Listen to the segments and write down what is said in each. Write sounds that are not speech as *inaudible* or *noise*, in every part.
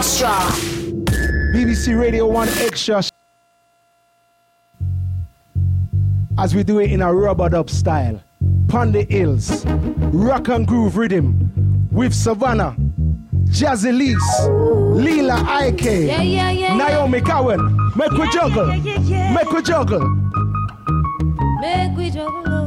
Extra. BBC Radio 1 Extra. As we do it in a rubber dub style. Pon the Hills. Rock and groove rhythm. With Savannah. Jazzy Lees. Leela Ike. Yeah, yeah, yeah, Naomi Cowan. Make we juggle. Make we juggle. Make we juggle.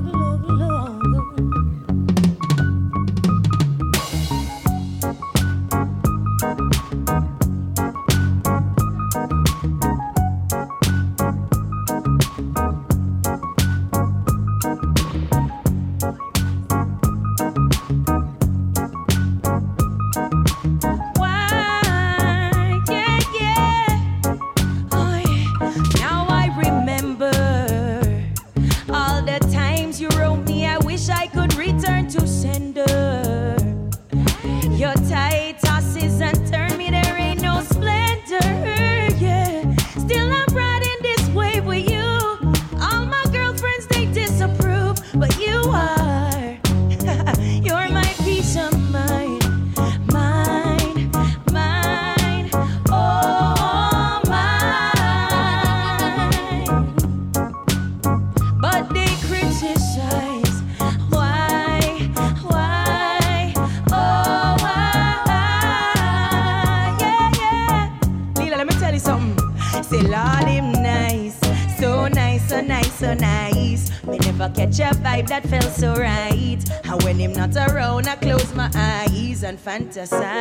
2017.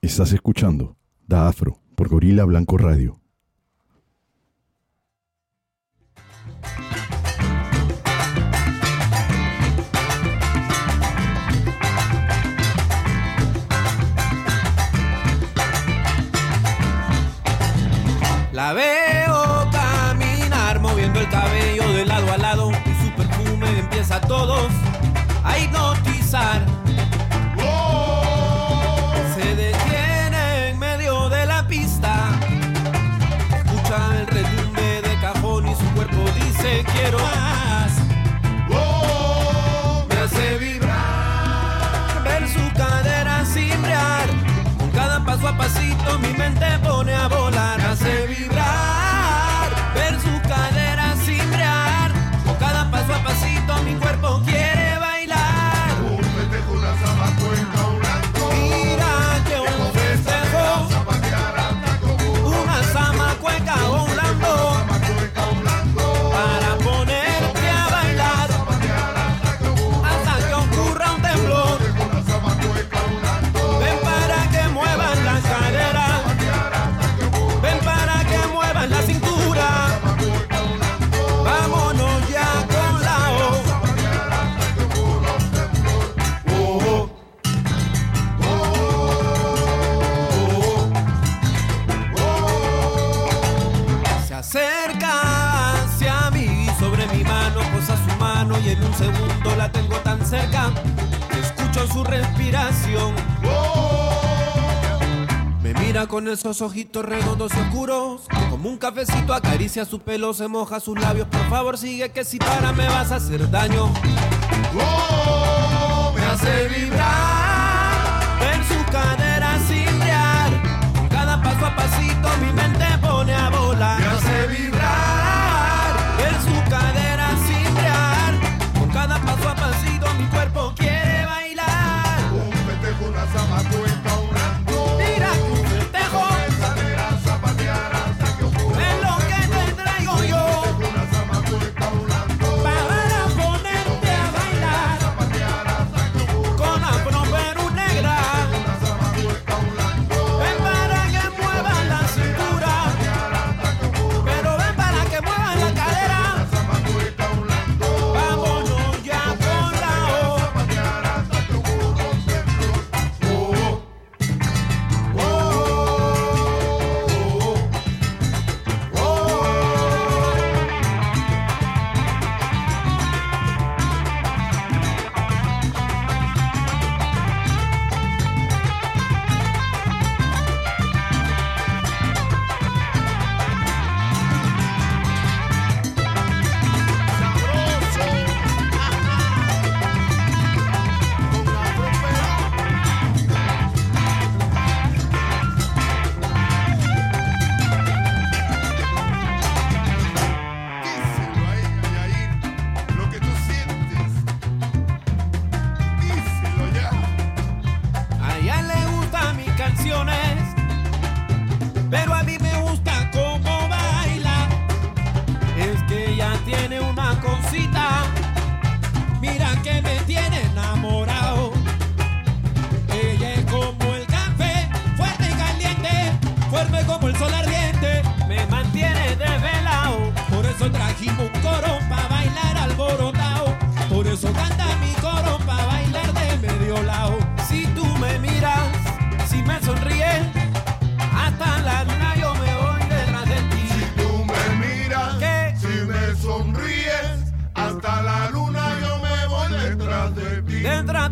Estás escuchando Da Afro por Gorila Blanco Radio. La vez Oh. Me mira con esos ojitos redondos y oscuros. Como un cafecito acaricia su pelo, se moja sus labios. Por favor, sigue que si para me vas a hacer daño. Oh. Me hace vibrar, en su cadera cimbriar. Con cada paso a pasito mi mente pone a volar. Me hace vibrar, en su cadera.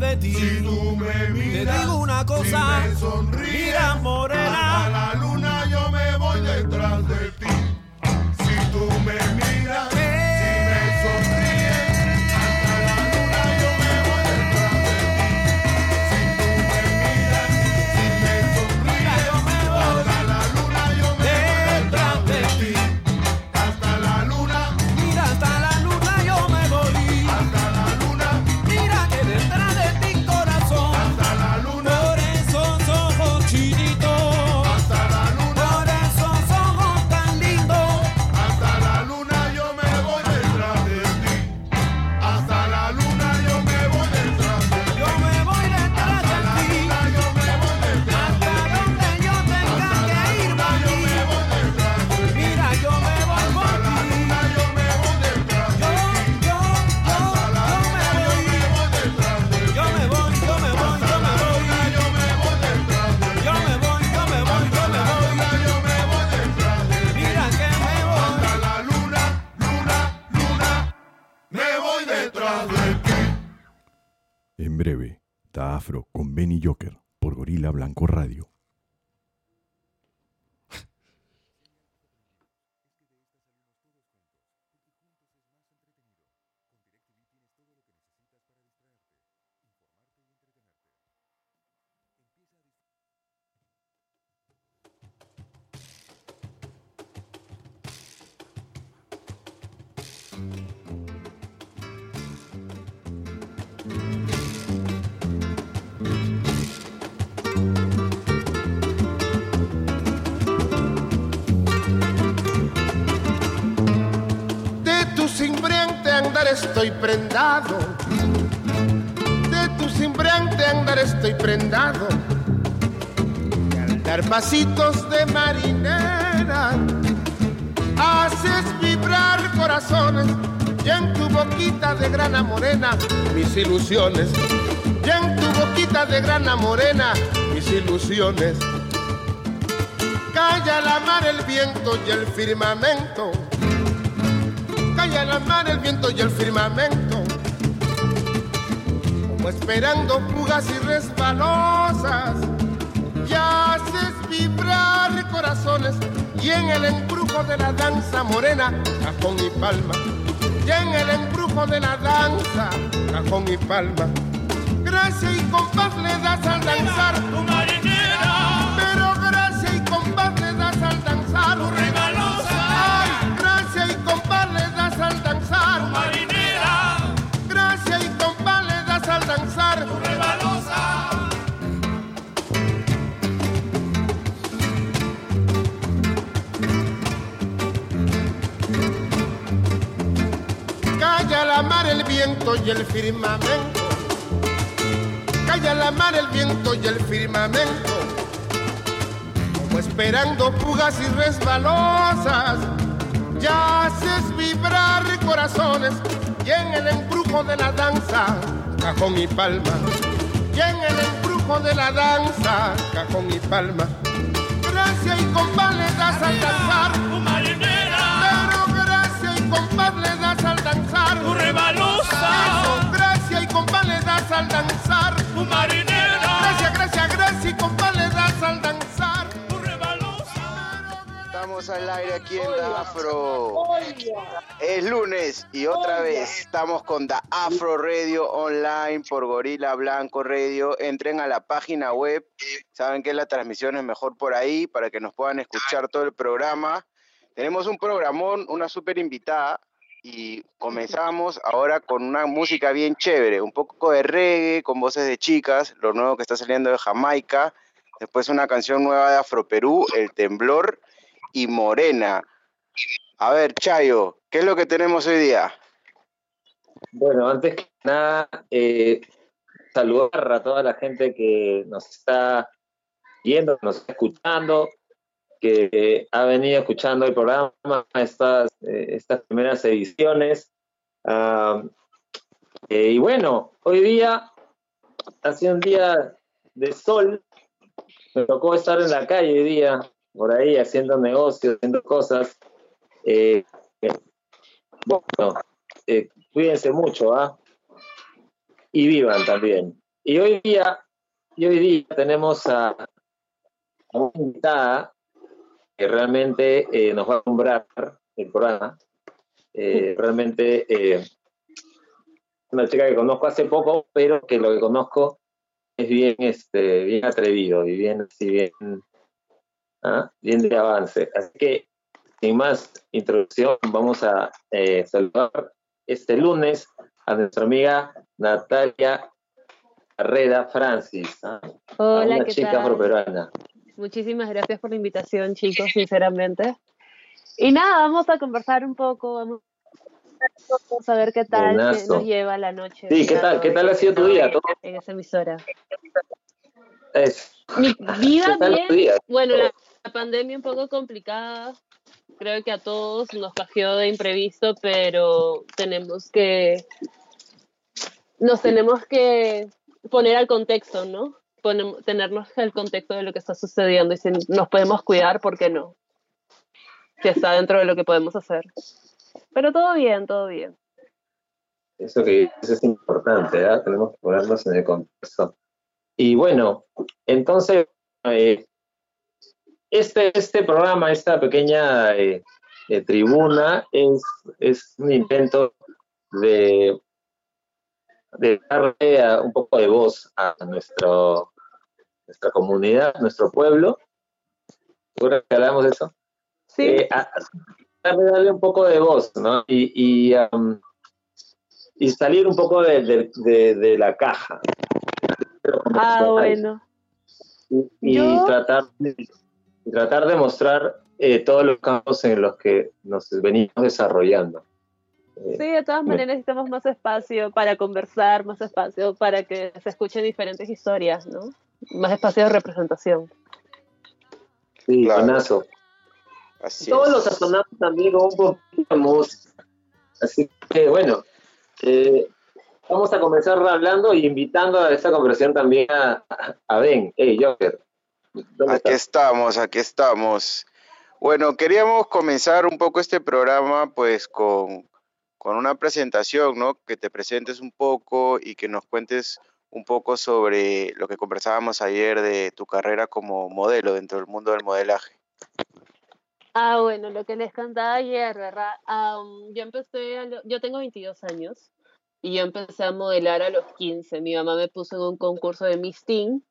De ti. Si tú me Te miras, digo una cosa, si me sonríes, mira morena. Estoy prendado. De tu cimbriante andar estoy prendado. Y al dar pasitos de marinera, haces vibrar corazones. Y en tu boquita de grana morena, mis ilusiones. Y en tu boquita de grana morena, mis ilusiones. Calla la mar, el viento y el firmamento mar, el viento y el firmamento. Como esperando fugas y resbalosas, y haces vibrar corazones. Y en el embrujo de la danza morena, cajón y palma. Y en el embrujo de la danza, cajón y palma. Gracia y compás le das al danzar, Calla la mar, el viento y el firmamento. Calla la mar, el viento y el firmamento. Como esperando fugas y resbalosas, ya haces vibrar corazones. Y en el embrujo de la danza, cajón y palma. Y en el embrujo de la danza, cajón y palma. Gracia y compás le das al danzar. Tu marinera, Pero gracia y compás le das al danzar. tu rebalosa, gracia y compás le das al danzar. tu marinera, Estamos al aire aquí en Da Afro. Es lunes y otra vez estamos con Da Afro Radio Online por Gorila Blanco Radio. Entren a la página web. Saben que la transmisión es mejor por ahí para que nos puedan escuchar todo el programa. Tenemos un programón, una súper invitada y comenzamos ahora con una música bien chévere, un poco de reggae con voces de chicas, lo nuevo que está saliendo de Jamaica. Después una canción nueva de Afro Perú, El Temblor y Morena. A ver, Chayo, ¿qué es lo que tenemos hoy día? Bueno, antes que nada, eh, saludar a toda la gente que nos está viendo, nos está escuchando, que ha venido escuchando el programa, estas, eh, estas primeras ediciones. Ah, eh, y bueno, hoy día ha sido un día de sol. Me tocó estar en la calle hoy día, por ahí, haciendo negocios, haciendo cosas. Eh, bueno, eh, cuídense mucho, ¿ah? Y vivan también. y hoy día, y hoy día tenemos a, a una invitada que realmente eh, nos va a nombrar el programa. Realmente una chica que conozco hace poco, pero que lo que conozco es bien, este, bien atrevido y bien, así bien, ¿ah? bien de avance. Así que, sin más introducción, vamos a eh, saludar este lunes a nuestra amiga Natalia Carrera Francis, ¿ah? Hola, una ¿qué chica tal? afroperuana. Muchísimas gracias por la invitación, chicos, sinceramente. Y nada, vamos a conversar un poco, vamos a ver qué tal qué nos lleva la noche. Sí, ¿qué tal? ¿Qué tal ha sido tu día? En esa emisora. Mi *laughs* vida ¿Qué tal bien. Bueno, la, la pandemia un poco complicada. Creo que a todos nos cogió de imprevisto, pero tenemos que nos tenemos que poner al contexto, ¿no? Ponem- tenernos al contexto de lo que está sucediendo y si nos podemos cuidar, ¿por qué no? Si está dentro de lo que podemos hacer. Pero todo bien, todo bien. Eso que dices es importante, ¿ah? tenemos que ponernos en el contexto. Y bueno, entonces, eh, este, este programa, esta pequeña eh, eh, tribuna, es, es un intento de, de darle a- un poco de voz a nuestro, nuestra comunidad, nuestro pueblo. ¿Seguro que hablamos de eso? Sí, a- darle, darle un poco de voz, ¿no? Y, y, um, y salir un poco de, de- de- de la caja. Ah, bueno. Y, y Yo- tratar, de, y tratar de mostrar eh, todos los campos en los que nos venimos desarrollando. Eh, Sí, de todas maneras necesitamos más espacio para conversar, más espacio para que se escuchen diferentes historias, ¿no? Más espacio de representación. sí, Claro. buenazo. Así Todos es. los sazonamos también con un poquito de música. Así que bueno, eh, vamos a comenzar hablando y invitando a esta conversación también a, a Ben. Hey, Joker. ¿dónde Aquí estás? estamos, aquí estamos. Bueno, queríamos comenzar un poco este programa pues con, con una presentación, ¿no? Que te presentes un poco y que nos cuentes un poco sobre lo que conversábamos ayer de tu carrera como modelo dentro del mundo del modelaje. Ah, bueno, lo que les contaba ayer, ¿verdad? Am, yo empecé, a lo- yo tengo 22 años y yo empecé a modelar a los 15. Mi mamá me puso en un concurso de Miss Teen,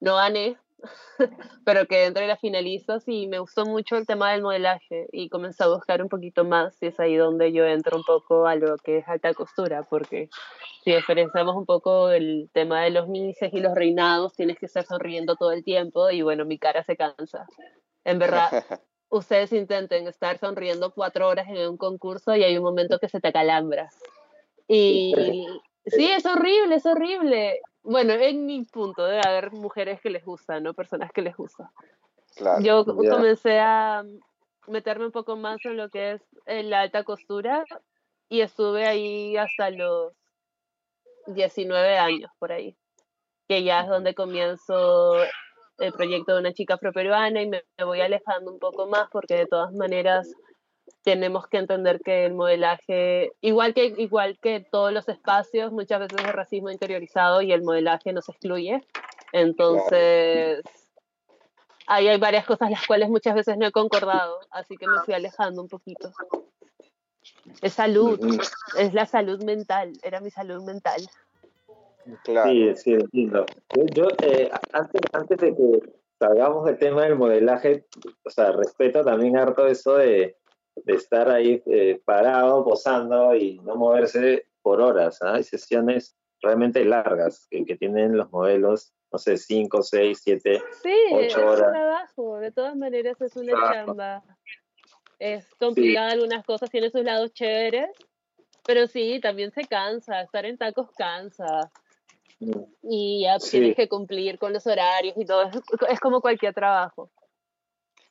no gané, *laughs* pero quedé entre las finalistas y me gustó mucho el tema del modelaje y comencé a buscar un poquito más y es ahí donde yo entro un poco a lo que es alta costura, porque si diferenciamos un poco el tema de los mises y los reinados, tienes que estar sonriendo todo el tiempo y bueno, mi cara se cansa. En verdad, *laughs* ustedes intenten estar sonriendo cuatro horas en un concurso y hay un momento que se te calambra. Y sí, es horrible, es horrible. Bueno, en mi punto debe haber mujeres que les gusta, ¿no? Personas que les gusta. Claro. Yo comencé a meterme un poco más en lo que es la alta costura y estuve ahí hasta los 19 años por ahí, que ya es donde comienzo el proyecto de una chica afroperuana y me, me voy alejando un poco más porque de todas maneras tenemos que entender que el modelaje, igual que, igual que todos los espacios, muchas veces es racismo interiorizado y el modelaje nos excluye. Entonces, ahí hay varias cosas las cuales muchas veces no he concordado, así que me fui alejando un poquito. Es salud, es la salud mental, era mi salud mental. Claro. Sí, sí, entiendo. Yo, yo, eh, antes, antes de que salgamos del tema del modelaje, o sea, respeto también harto eso de, de estar ahí eh, parado, posando y no moverse por horas. ¿ah? Hay sesiones realmente largas que, que tienen los modelos, no sé, 5, 6, 7. Sí, Ocho es un horas. trabajo, de todas maneras es una Claro. chamba. Es complicada algunas cosas, tiene sus lados chéveres, pero sí, también se cansa, estar en tacos cansa y ya Sí. tienes que cumplir con los horarios y todo, es, es como cualquier trabajo.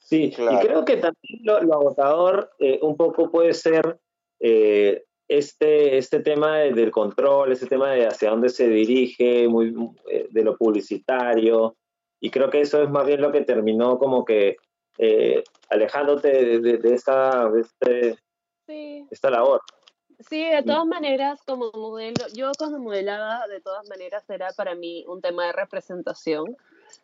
Sí, Claro. y creo que también lo, lo agotador eh, un poco puede ser eh, este, este tema de- del control, este tema de hacia dónde se dirige, muy, eh, de lo publicitario, y creo que eso es más bien lo que terminó como que eh, alejándote de, de- de esta, de este- Sí, esta labor. Sí, de todas maneras, como modelo, yo cuando modelaba, de todas maneras era para mí un tema de representación,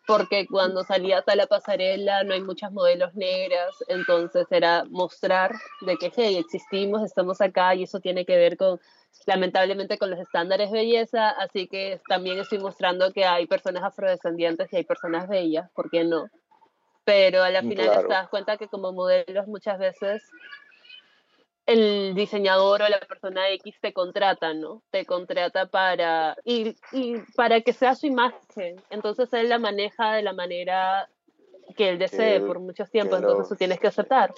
porque cuando salías a la pasarela no hay muchas modelos negras, entonces era mostrar de que, hey, existimos, estamos acá y eso tiene que ver con, lamentablemente, con los estándares de belleza, así que también estoy mostrando que hay personas afrodescendientes y hay personas bellas, ¿por qué no? Pero a la final Claro. te das cuenta que como modelos muchas veces el diseñador o la persona X te contrata, ¿no? Te contrata para y, y para que sea su imagen. Entonces él la maneja de la manera que él desee por mucho tiempo, lo- entonces tú tienes que aceptar.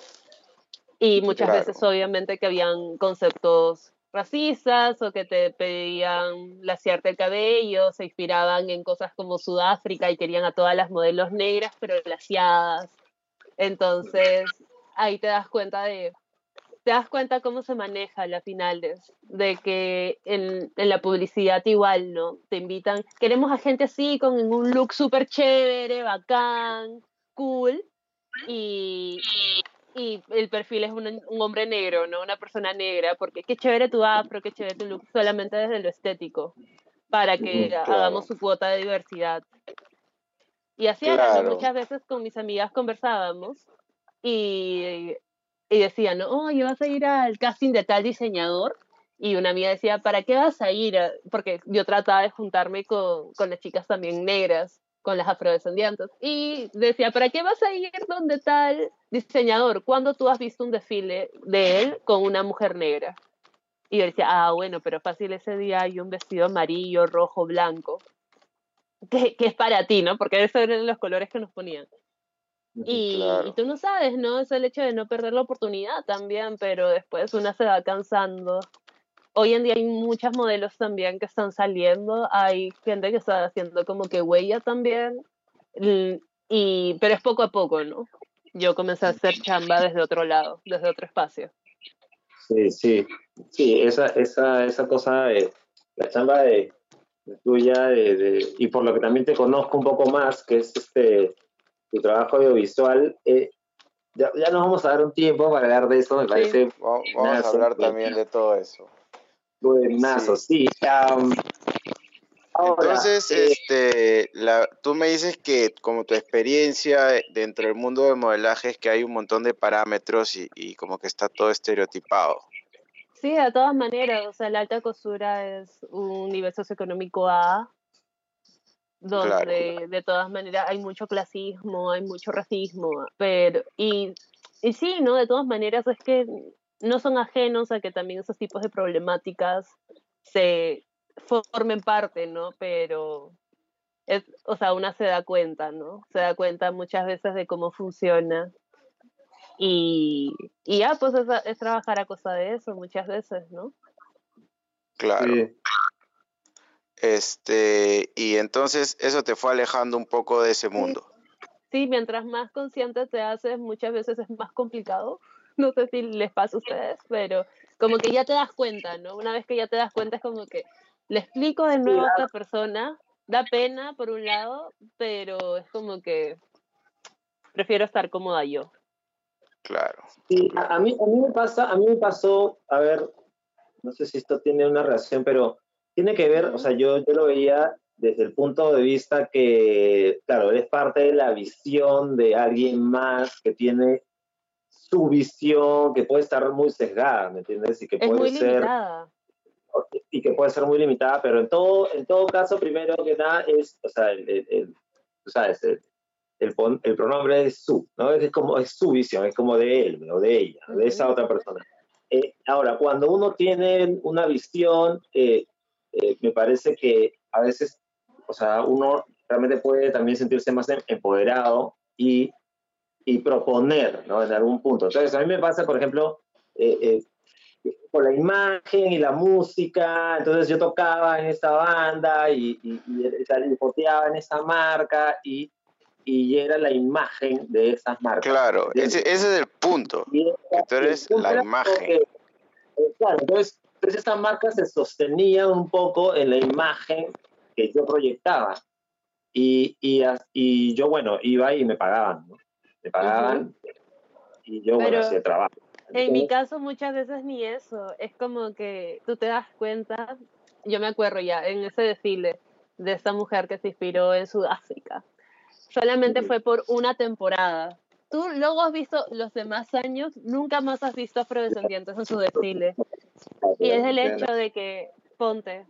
Y muchas Claro. veces obviamente que habían conceptos racistas o que te pedían laciarte el cabello, se inspiraban en cosas como Sudáfrica y querían a todas las modelos negras pero laciadas. Entonces ahí te das cuenta de te das cuenta cómo se maneja la final de, de que en, en la publicidad igual, ¿no? Te invitan, queremos a gente así, con un look súper chévere, bacán, cool, y, y el perfil es un, un hombre negro, ¿no? Una persona negra, porque qué chévere tu afro, qué chévere tu look, solamente desde lo estético, para que Claro. hagamos su cuota de diversidad. Y así era, ¿no? Claro. muchas veces con mis amigas conversábamos y, y decían, ¿no? oye, vas a ir al casting de tal diseñador. Y una amiga decía, ¿para qué vas a ir? a-?" Porque yo trataba de juntarme con, con las chicas también negras, con las afrodescendientes. Y decía, ¿para qué vas a ir donde tal diseñador? ¿Cuándo tú has visto un desfile de él con una mujer negra? Y yo decía, ah, bueno, pero fácil ese día hay un vestido amarillo, rojo, blanco, que, que es para ti, ¿no? Porque esos eran los colores que nos ponían. Y, Claro. y tú no sabes, ¿no? Es el hecho de no perder la oportunidad también, pero después una se va cansando. Hoy en día hay muchas modelos también que están saliendo, hay gente que está haciendo como que huella también, y, pero es poco a poco, ¿no? Yo comencé a hacer chamba desde otro lado, desde otro espacio. Sí, sí, sí, esa, esa, esa cosa de la chamba de, de tuya de, de- y por lo que también te conozco un poco más, que es este tu trabajo audiovisual, eh, ya, ya nos vamos a dar un tiempo para hablar de eso, me parece Va- Vamos a hablar sí. también de todo eso. buenazo, sí. am, ahora, Entonces, eh, este, la, tú me dices que como tu experiencia dentro del mundo del modelaje es que hay un montón de parámetros y, y como que está todo estereotipado. Sí, de todas maneras, o sea, la alta costura es un nivel socioeconómico A, donde de todas maneras hay mucho clasismo, hay mucho racismo, pero, y, y sí, ¿no? De todas maneras es que no son ajenos a que también esos tipos de problemáticas se formen parte, ¿no? Pero, es, o sea, una se da cuenta, ¿no? Se da cuenta muchas veces de cómo funciona. Y, y ya, pues es, es trabajar a cosa de eso muchas veces, ¿no? Claro. sí. Este, y entonces eso te fue alejando un poco de ese mundo. Sí, mientras más consciente te haces, muchas veces es más complicado. No sé si les pasa a ustedes, pero como que ya te das cuenta, ¿no? Una vez que ya te das cuenta es como que le explico de nuevo a otra persona, da pena por un lado, pero es como que prefiero estar cómoda yo. Claro. Sí, a, a mí, a mí me pasa, a mí me pasó, a ver, no sé si esto tiene una relación, pero tiene que ver, o sea, yo, yo lo veía desde el punto de vista que, claro, eres parte de la visión de alguien más que tiene su visión, que puede estar muy sesgada, ¿me entiendes? Y que Es puede muy ser limitada. y que puede ser muy limitada, pero en todo, en todo caso, primero que nada, es, o sea, el, el- el- tú sabes, el, el, el pronombre es su, ¿no? Es como, es su visión, es como de él o de ella, de esa otra persona. Eh, ahora, cuando uno tiene una visión, eh, eh, me parece que a veces, o sea, uno realmente puede también sentirse más em- empoderado y, y proponer, ¿no? En algún punto. Entonces, a mí me pasa, por ejemplo, eh, eh, con la imagen y la música, entonces yo tocaba en esta banda y, y, y, y poteaba en esa marca y, y era la imagen de esas marcas. Claro, ese, ese es el punto. Y era- que tú eres la imagen. que, eh, claro, entonces, entonces estas marcas se sostenían un poco en la imagen que yo proyectaba. Y, y, as- y yo, bueno, iba y me pagaban, ¿no? Me pagaban y yo, bueno, Pero- hacía el trabajo. En mi caso muchas veces ni eso, es como que tú te das cuenta, yo me acuerdo ya en ese desfile de esta mujer que se inspiró en Sudáfrica, solamente fue por una temporada. Tú luego has visto los demás años, nunca más has visto afrodescendientes en su desfile. Y es el hecho de que, ponte,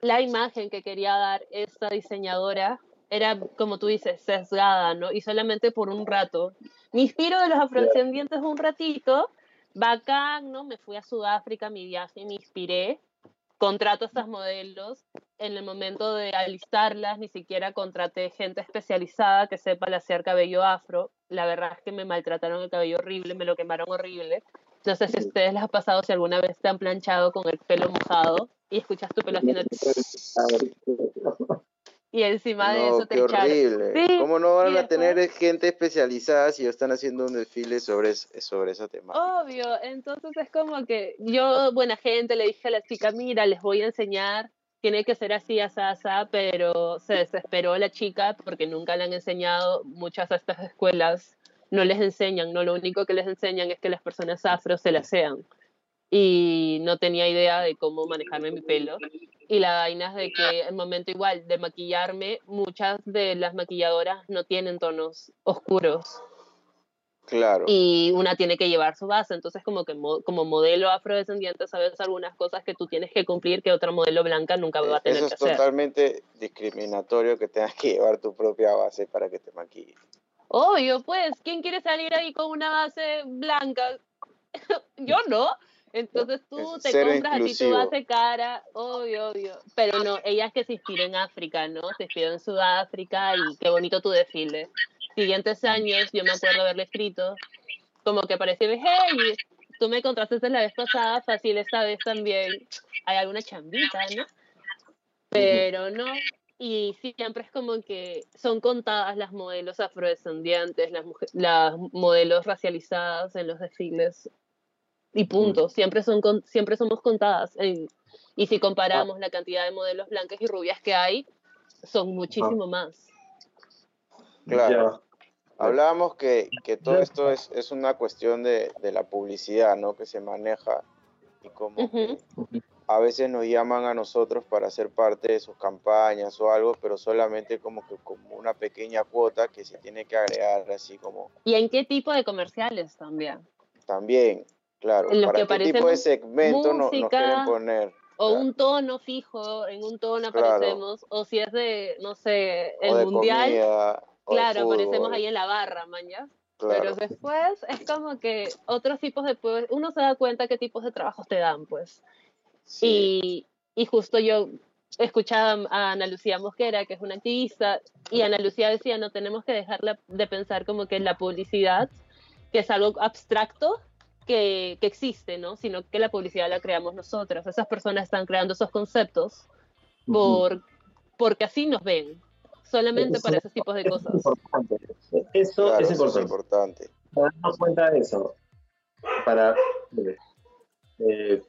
la imagen que quería dar esta diseñadora era, como tú dices, sesgada, ¿no? Y solamente por un rato. Me inspiro de los afrodescendientes un ratito, bacán, ¿no? Me fui a Sudáfrica, mi viaje, me inspiré, contrato a estas modelos, en el momento de alistarlas ni siquiera contraté gente especializada que sepa hacer cabello afro, la verdad es que me maltrataron el cabello horrible, me lo quemaron horrible, no sé si a ustedes les ha pasado si alguna vez te han planchado con el pelo mojado y escuchas tu pelo haciendo y encima de No, eso te qué echaron. horrible. Sí, ¿Cómo no van a tener gente especializada si están haciendo un desfile sobre, sobre esa temática? Obvio, entonces es como que yo, buena gente, le dije a la chica, mira, les voy a enseñar, tiene que ser así, así, así, pero se desesperó la chica porque nunca le han enseñado, muchas de estas escuelas no les enseñan, no lo único que les enseñan es que las personas afro se la sean. Y no tenía idea de cómo manejarme mi pelo. Y la vaina es de que el momento igual de maquillarme, muchas de las maquilladoras no tienen tonos oscuros Claro. y una tiene que llevar su base. Entonces, como que mo- como modelo afrodescendiente, sabes algunas cosas que tú tienes que cumplir que otra modelo blanca nunca va a tener Eso que es hacer. totalmente discriminatorio que tengas que llevar tu propia base para que te maquilles. Obvio, pues, ¿quién quiere salir ahí con una base blanca? *laughs* Yo no. Entonces tú Es te compras a ti tu inclusivo. base cara, obvio, obvio. Pero no, ella es que se inspiró en África, ¿no? Se inspiró en Sudáfrica y qué bonito tu desfile. Siguientes años, yo me acuerdo haberle escrito, como que parecía, hey, tú me contrataste la vez pasada, fácil esta vez también. Hay alguna chambita, ¿no? Pero no, y siempre es como que son contadas las modelos afrodescendientes, las, las modelos racializadas en los desfiles y punto. Siempre, son con- siempre somos contadas. en- y si comparamos la cantidad de modelos blancas y rubias que hay, son muchísimo más. Claro. Hablábamos que, que todo esto es, es una cuestión de, de la publicidad, ¿no? Que se maneja y como a veces nos llaman a nosotros para ser parte de sus campañas o algo, pero solamente como que como una pequeña cuota que se tiene que agregar así como ¿Y en qué tipo de comerciales también? también, claro, En los para que qué tipo de aparecemos segmento no- nos música, quieren poner. O un tono fijo, en un tono Claro. aparecemos, o si es de, no sé, el o de mundial, comida, claro, aparecemos ahí en la barra, maña. claro. Pero después es como que otros tipos de, uno se da cuenta qué tipos de trabajos te dan, pues. Y, y justo yo escuchaba a Ana Lucía Mosquera, que es una activista, y Ana Lucía decía, no tenemos que dejar de pensar como que la publicidad, que es algo abstracto, que, que existe, ¿no? Sino que la publicidad la creamos nosotros. Esas personas están creando esos conceptos por, porque así nos ven, solamente Eso para es esos tipos de cosas. importante. Eso Claro, es eso es importante. importante. Para darnos cuenta de eso. Para. eh,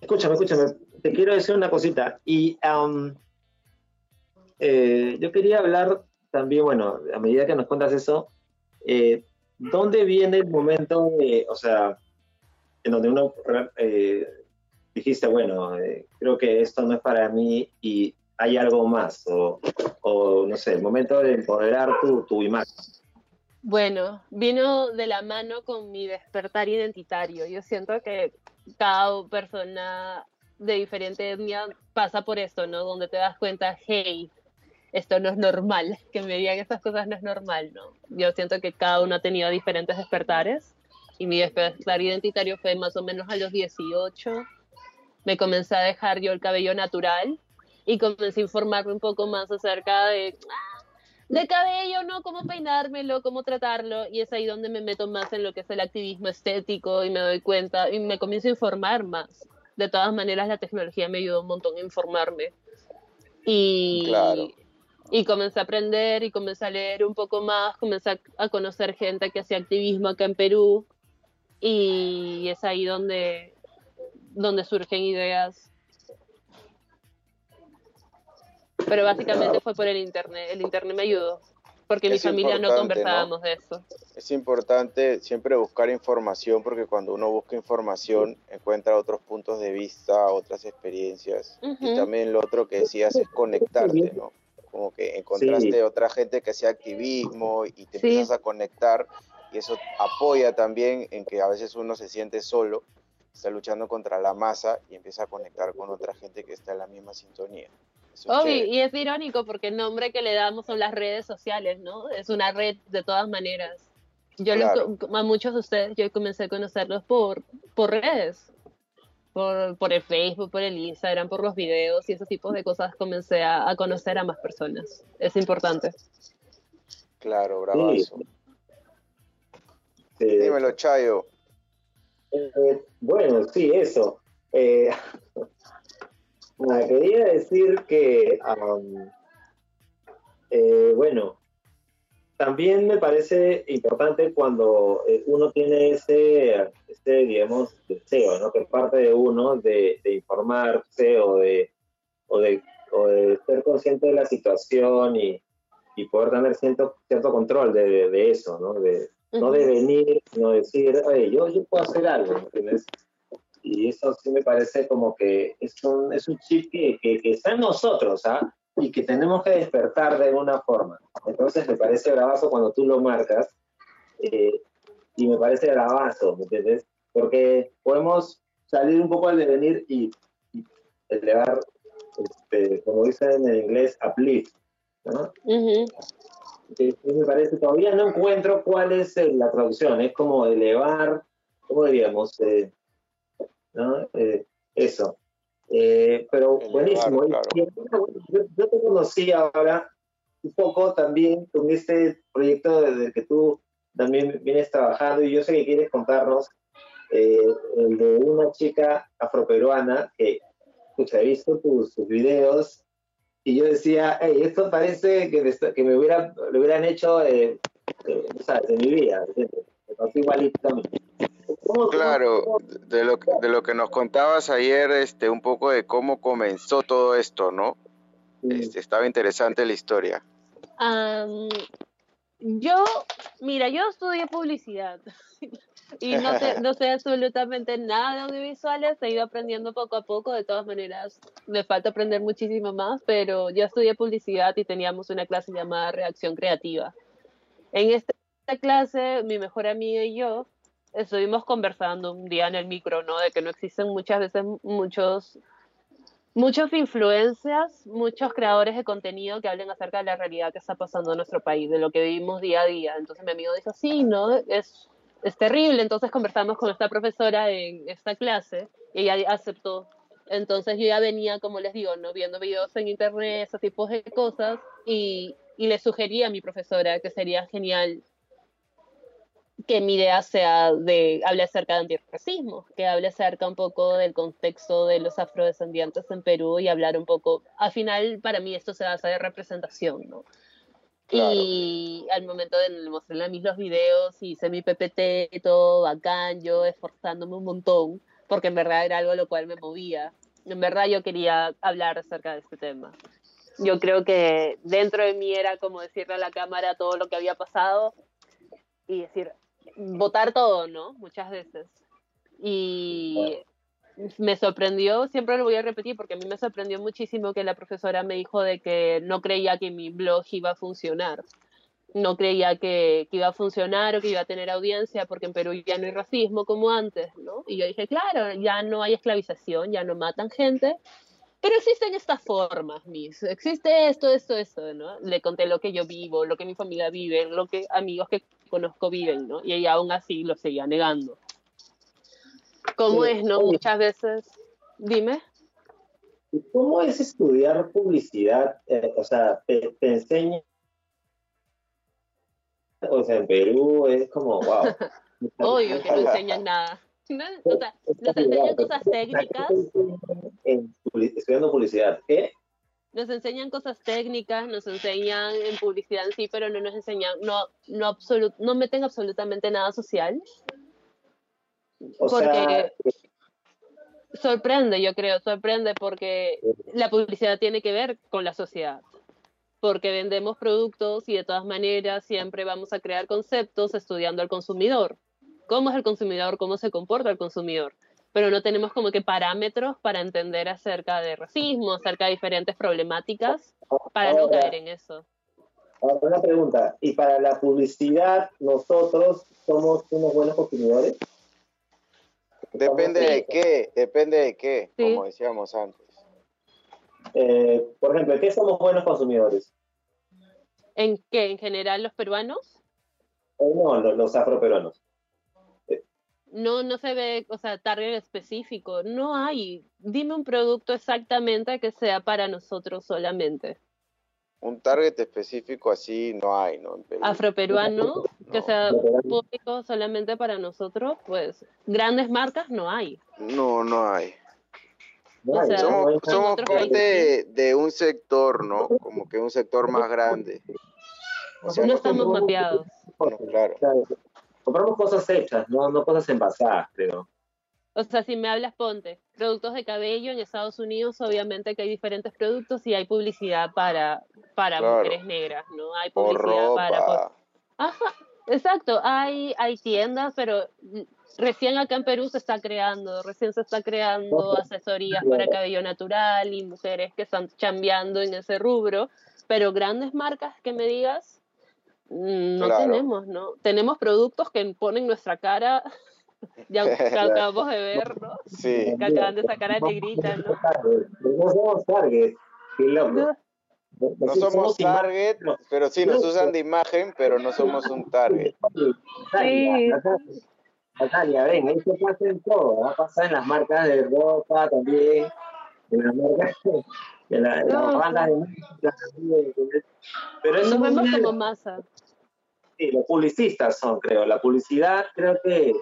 escúchame, escúchame. Te quiero decir una cosita. Y am, eh, yo quería hablar también, bueno, a medida que nos cuentas eso, eh, ¿dónde viene el momento de, o sea, en donde uno eh, dijiste, bueno, eh, creo que esto no es para mí y hay algo más? O, o no sé, el momento de empoderar tu, tu imagen. Bueno, vino de la mano con mi despertar identitario. Yo siento que cada persona de diferente etnia pasa por esto, ¿no? Donde te das cuenta, hey, esto no es normal, que me digan estas cosas no es normal, ¿no? Yo siento que cada uno ha tenido diferentes despertares y mi despertar identitario fue más o menos a los 18. Me comencé a dejar yo el cabello natural y comencé a informarme un poco más acerca de ah, de cabello, ¿no? Cómo peinármelo, cómo tratarlo, y es ahí donde me meto más en lo que es el activismo estético y me doy cuenta y me comienzo a informar más. De todas maneras, la tecnología me ayudó un montón a informarme. Y, Claro. y comencé a aprender y comencé a leer un poco más, comencé a, a conocer gente que hacía activismo acá en Perú, y es ahí donde, donde surgen ideas. Pero básicamente fue por el internet, el internet me ayudó. porque mi Es familia no conversábamos de eso. Es importante siempre buscar información porque cuando uno busca información encuentra otros puntos de vista, otras experiencias. Y Ujú. también lo otro que decías es conectarte, ¿no? Como que encontraste Sí. otra gente que hacía activismo y te Sí. empiezas a conectar y eso apoya también en que a veces uno se siente solo, está luchando contra la masa y empieza a conectar con otra gente que está en la misma sintonía. Obvio, y es irónico porque el nombre que le damos son las redes sociales, ¿no? Es una red de todas maneras. Yo Claro. a muchos de ustedes yo comencé a conocerlos por, por redes, por, por el Facebook, por el Instagram, por los videos y esos tipos de cosas comencé a, a conocer a más personas. Es importante. Claro, bravazo. Sí. Dímelo, Chayo. Eh, bueno, sí, eso. Eh, *laughs* quería decir que, am, eh, bueno, también me parece importante cuando eh, uno tiene ese, ese, digamos, deseo, ¿no? Que parte de uno de, de informarse o de, o, de, o de ser consciente de la situación y, y poder tener cierto, cierto control de, de- eso, ¿no? De, no de venir, sino decir, oye, yo, yo puedo hacer algo, ¿me ¿entiendes? Y eso sí me parece como que es un, es un chip que, que, que está en nosotros, ¿ah? Y que tenemos que despertar de alguna forma. Entonces me parece bravazo cuando tú lo marcas, eh, y me parece bravazo, ¿me entiendes? Porque podemos salir un poco al devenir y, y elevar, este, como dicen en inglés, uplift, ¿no? Que que me parece, todavía no encuentro cuál es eh, la traducción, es como elevar, ¿cómo diríamos? Eh, ¿no? Eh, eso. Eh, pero Elevar, buenísimo. Y- claro. y yo, yo te conocí ahora un poco también con este proyecto de, de que tú también vienes trabajando y yo sé que quieres contarnos eh, el de una chica afroperuana que escucha, he visto tus, tus videos y yo decía, hey, esto parece que me, está- que me hubiera, lo hubieran hecho, eh, ¿sabes? En mi vida, ¿entiendes? Me pasó igualito. ¿Cómo- Claro, cómo- de lo, que- de lo que nos contabas ayer, este, un poco de cómo comenzó todo esto, ¿no? Este, estaba interesante la historia. Yo, mira, yo estudié publicidad *laughs* y no sé, no sé *laughs* absolutamente nada de audiovisuales, he ido aprendiendo poco a poco, de todas maneras me falta aprender muchísimo más, pero yo estudié publicidad y teníamos una clase llamada reacción creativa. En esta clase, mi mejor amiga y yo estuvimos conversando un día en el micro, ¿no? De que no existen muchas veces muchos muchos influencias, muchos creadores de contenido que hablen acerca de la realidad que está pasando en nuestro país, de lo que vivimos día a día. Entonces mi amigo dijo, sí, ¿no? Es, es terrible. Entonces conversamos con esta profesora en esta clase y ella aceptó. Entonces yo ya venía, como les digo, ¿no? viendo videos en internet, ese tipo de cosas, y, y le sugerí a mi profesora que sería genial que mi idea sea de hable acerca de antirracismo, que hable acerca un poco del contexto de los afrodescendientes en Perú y hablar un poco, al final para mí esto se basa de representación, ¿no? Claro. Y al momento de mostrarle a mí los videos, hice mi PPT, todo bacán, yo esforzándome un montón, porque en verdad era algo lo cual me movía. En verdad yo quería hablar acerca de este tema. Yo creo que dentro de mí era como decirle a la cámara todo lo que había pasado y decir, votar todo, ¿no? Muchas veces. Y me sorprendió, siempre lo voy a repetir porque a mí me sorprendió muchísimo que la profesora me dijo de que no creía que mi blog iba a funcionar. No creía que, que iba a funcionar o que iba a tener audiencia porque en Perú ya no hay racismo como antes, ¿no? Y yo dije, claro, ya no hay esclavización, ya no matan gente, pero existen estas formas, mis. Existe esto, esto, esto, ¿no? Le conté lo que yo vivo, lo que mi familia vive, lo que amigos que conozco viven, ¿no? Y ella aún así lo seguía negando. ¿Cómo Sí, es, no? oye. Muchas veces. Dime. ¿Y ¿Cómo es estudiar publicidad? Eh, o sea, te, te enseña, o sea, en Perú es como, wow. *laughs* Obvio que no enseñan nada. No, o sea, nos enseñan cosas técnicas, En estudiando publicidad, ¿qué? Nos enseñan cosas técnicas, nos enseñan en publicidad en sí, pero no nos enseñan, no, no, absolu- no meten absolutamente nada social. O sea, Porque sorprende, yo creo, sorprende porque la publicidad tiene que ver con la sociedad. porque vendemos productos y de todas maneras siempre vamos a crear conceptos estudiando al consumidor. ¿Cómo es el consumidor? ¿Cómo se comporta el consumidor? Pero no tenemos como que parámetros para entender acerca de racismo, acerca de diferentes problemáticas, para no caer en eso. Ahora, una pregunta. ¿Y para la publicidad, nosotros somos unos buenos consumidores? Depende de qué, depende de qué, Sí. como decíamos antes. Eh, por ejemplo, ¿en qué somos buenos consumidores? ¿En qué? ¿En general los peruanos? Eh, no, los, los afroperuanos. No, no se ve, o sea, target específico. No hay. Dime un producto exactamente que sea para nosotros solamente. Un target específico así no hay, ¿no? Afroperuano, que sea público solamente para nosotros, pues grandes marcas no hay. No, no hay. Sea, Somos, parte de, de un sector, ¿no? Como que un sector más grande. O sea, No no- estamos mapeados. claro. Compramos cosas hechas, no, no cosas envasadas, creo. O sea, si me hablas, ponte, productos de cabello en Estados Unidos, obviamente que hay diferentes productos y hay publicidad para, para Claro. mujeres negras, ¿no? Hay Por publicidad para... por-. Ajá, *laughs* exacto. Hay, hay tiendas, pero recién acá en Perú se está creando, recién se está creando asesorías para cabello natural y mujeres que están chambeando en ese rubro, pero grandes marcas que me digas, no Claro. tenemos, ¿no? Tenemos productos que ponen nuestra cara, *laughs* ya *laughs* que acabamos de ver, ¿no? Sí. Que acaban de sacar a Negrita, ¿no? No somos target. Qué loco. No somos target, pero sí nos usan de imagen, pero no somos un target. Natalia, Natalia, ven, esto pasa en todo, ¿ah? pasa en las marcas de ropa también, en las marcas de, la- de las No, bandas de música pero eso Nos vemos como masa. sí, los publicistas son, creo, la publicidad creo que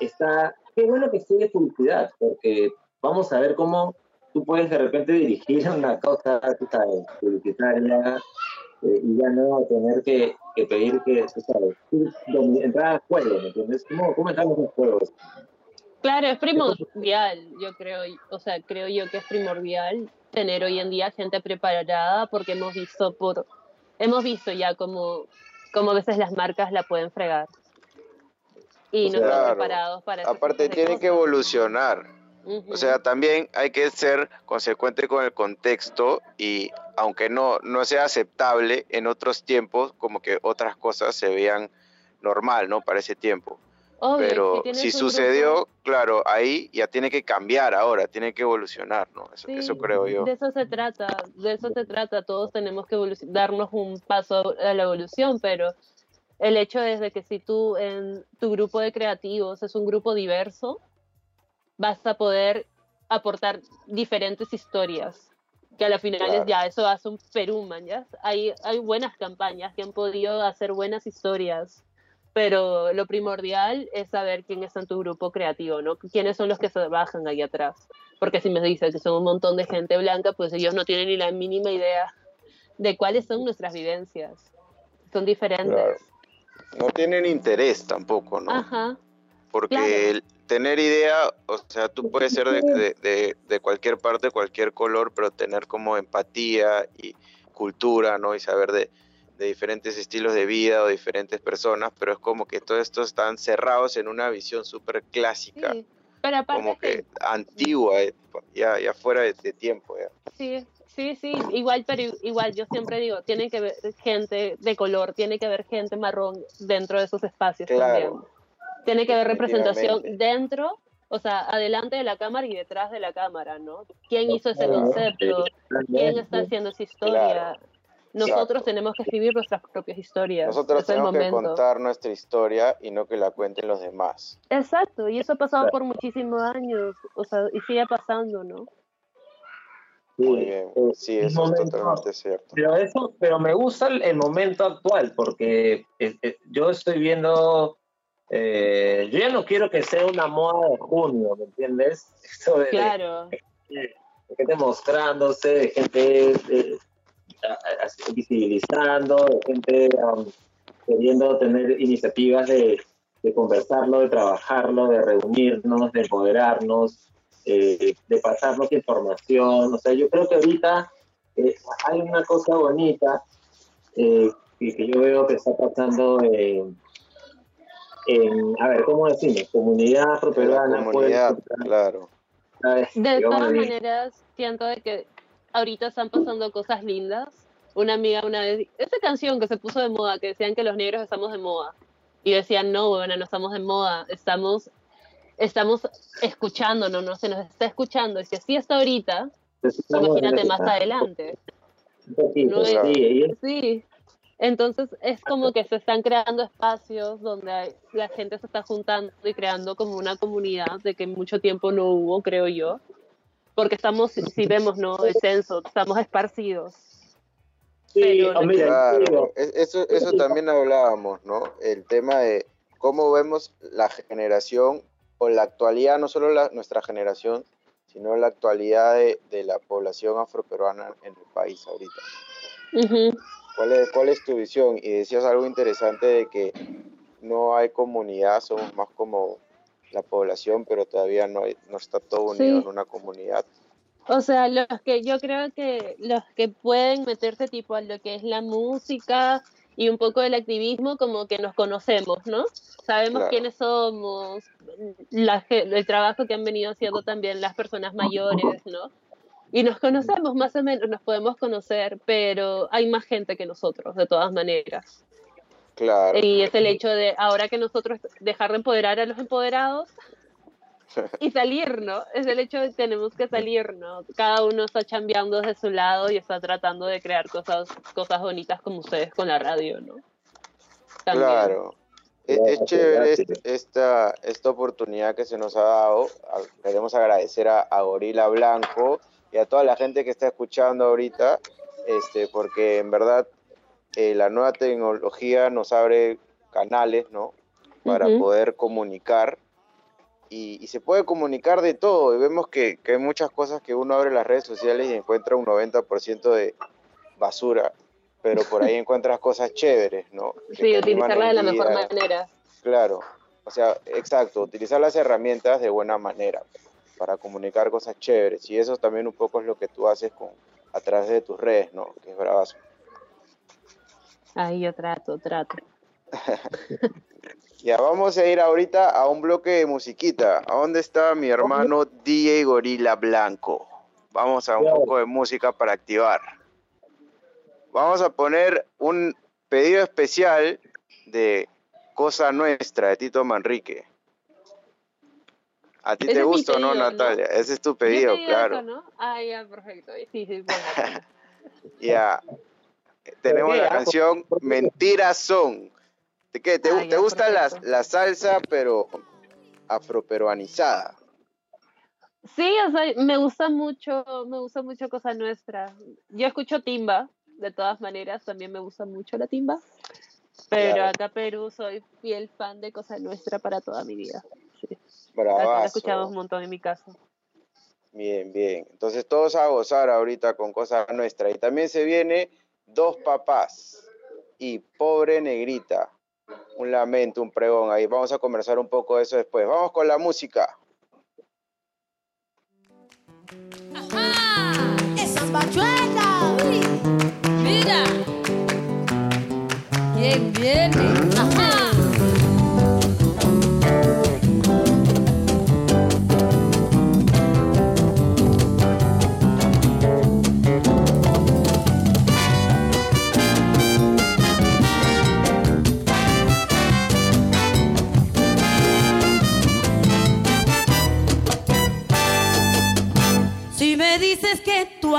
está, qué bueno que estudies publicidad, porque vamos a ver cómo tú puedes de repente dirigir *laughs* una cosa, sabes, publicitaria, eh, y ya no tener que, que pedir que, sabes, entrar al juego, ¿me entiendes? ¿Cómo, cómo entramos en juegos? Claro, es primordial, yo creo, o sea, creo yo que es primordial tener hoy en día gente preparada porque hemos visto por hemos visto ya como como a veces las marcas la pueden fregar. Y no están Claro. preparados para Aparte tipo de tiene que evolucionar. O sea, también hay que ser consecuente con el contexto y aunque no, no sea aceptable en otros tiempos, como que otras cosas se vean normal, ¿no? Para ese tiempo. Obvio, Pero si un sucedió, grupo- claro, ahí ya tiene que cambiar ahora, tiene que evolucionar, ¿no? Eso, Sí, eso creo yo. De eso se trata, de eso se trata. Todos tenemos que darnos un paso a la evolución, pero el hecho es de que si tú en tu grupo de creativos es un grupo diverso, vas a poder aportar diferentes historias. Que a la final Claro. es ya, eso hace un Perú, man, ¿ya? Hay, hay buenas campañas que han podido hacer buenas historias, pero lo primordial es saber quién está en tu grupo creativo, ¿no? Quiénes son los que se trabajan ahí atrás. Porque si me dicen que son un montón de gente blanca, pues ellos no tienen ni la mínima idea de cuáles son nuestras vivencias. Son diferentes. Claro. No tienen interés tampoco, ¿no? Ajá. Porque claro. el tener idea, o sea, tú puedes ser de, de- de- de cualquier parte, cualquier color, pero tener como empatía y cultura, ¿no? Y saber de, de diferentes estilos de vida o diferentes personas, pero es como que todos estos están cerrados en una visión súper clásica, Sí. Pero aparte como que- que antigua, eh, ya, ya fuera de, de tiempo, ya. Sí, sí, sí, igual, pero igual yo siempre digo, tiene que haber gente de color, tiene que haber gente marrón dentro de esos espacios Claro. también. Tiene que haber representación dentro, o sea, adelante de la cámara y detrás de la cámara, ¿no? ¿Quién hizo ese concepto? ¿Quién está haciendo esa historia? Claro. Nosotros Exacto. tenemos que escribir nuestras propias historias. Nosotros tenemos que contar nuestra historia y no que la cuenten los demás. Exacto, y eso ha pasado por muchísimos años, o sea, y sigue pasando, ¿no? Muy bien, eh, sí, eso es totalmente cierto. Pero eso, pero me gusta el, el momento actual, porque eh, eh, yo estoy viendo, eh, yo ya no quiero que sea una moda de junio, ¿me entiendes? *laughs* Eso de, de- Claro. de gente mostrándose, de gente visibilizando, de gente um, queriendo tener iniciativas de, de conversarlo, de trabajarlo, de reunirnos, de empoderarnos, eh, de pasarnos información. O sea, yo creo que ahorita eh, hay una cosa bonita eh, que, que yo veo que está pasando en, en a ver, ¿cómo decimos? Comunidad afroperuana. comunidad, pues, claro. ¿sabes? De Yo todas maneras, siento de que ahorita están pasando cosas lindas. Una amiga una vez, esa canción que se puso de moda, que decían que los negros estamos de moda. Y decían, no, bueno, no estamos de moda, estamos, estamos escuchándonos, no se nos está escuchando. Y si así está ahorita, Estamos imagínate más adelante. No sí, es-. Entonces es como que se están creando espacios donde la gente se está juntando y creando como una comunidad de que mucho tiempo no hubo, creo yo. Porque estamos, si vemos, ¿no? El censo, estamos esparcidos. sí, Claro, eso, eso también hablábamos, ¿no? El tema de cómo vemos la generación o la actualidad, no solo la, nuestra generación, sino la actualidad de, de la población afroperuana en el país ahorita. Ujú. ¿Cuál es, ¿Cuál es tu visión? Y decías algo interesante de que no hay comunidad, somos más como la población, pero todavía no, no está todo unido Sí. en una comunidad. O sea, los que yo creo que los que pueden meterse tipo a lo que es la música y un poco del activismo, como que nos conocemos, ¿no? Sabemos Claro. quiénes somos, la el trabajo que han venido haciendo también las personas mayores, ¿no? Y nos conocemos más o menos, nos podemos conocer, pero hay más gente que nosotros, de todas maneras. Claro. Y es el hecho de ahora que nosotros dejar de empoderar a los empoderados *laughs* y salir, ¿no? Es el hecho de que tenemos que salir, ¿no? Cada uno está chambeando desde su lado y está tratando de crear cosas, cosas bonitas como ustedes con la radio, ¿no? También. Claro. E- Es, Gracias, chévere esta, esta oportunidad que se nos ha dado. Queremos agradecer a, a Gorila Blanco y a toda la gente que está escuchando ahorita, este, porque en verdad eh, la nueva tecnología nos abre canales, ¿no? Para poder comunicar. Y, y se puede comunicar de todo. Y vemos que, que hay muchas cosas que uno abre las redes sociales y encuentra un 90% de basura. Pero por ahí *laughs* encuentras cosas chéveres, ¿no? Sí, te animan utilizarla de la mejor manera. Claro, o sea, exacto, utilizar las herramientas de buena manera para comunicar cosas chéveres. Y eso también un poco es lo que tú haces con a través de tus redes, ¿no? Que es bravazo. Ahí yo trato, trato. *laughs* Ya vamos a ir ahorita a un bloque de musiquita. ¿A dónde está mi hermano DJ Gorila Blanco? Vamos a un Claro. poco de música para activar. Vamos a poner un pedido especial de Cosa Nuestra de Tito Manrique. ¿A ti te gusta o no. Natalia? Ese es tu pedido, claro. eso, ¿no? Ah, ya, perfecto. Sí, sí, bueno. *laughs* Ya. Tenemos qué? la Ah, canción ¿por qué? Mentiras son. ¿De qué? ¿Te, Ah, te gusta la, la salsa, pero afroperuanizada? Sí, o sea, me gusta mucho, me gusta mucho Cosa Nuestra. Yo escucho timba, de todas maneras, también me gusta mucho la timba. Pero Claro. acá Perú soy fiel fan de Cosa Nuestra para toda mi vida. Sí. Bravazo. la escuchamos un montón en mi casa. Bien, bien. Entonces todos a gozar ahorita con Cosa Nuestra. Y también se viene Dos Papás y Pobre Negrita. Un lamento, un pregón. Ahí vamos a conversar un poco de eso después. Vamos con la música. Esas bachuelas. Uy, mira. ¿Quién viene? Ajá.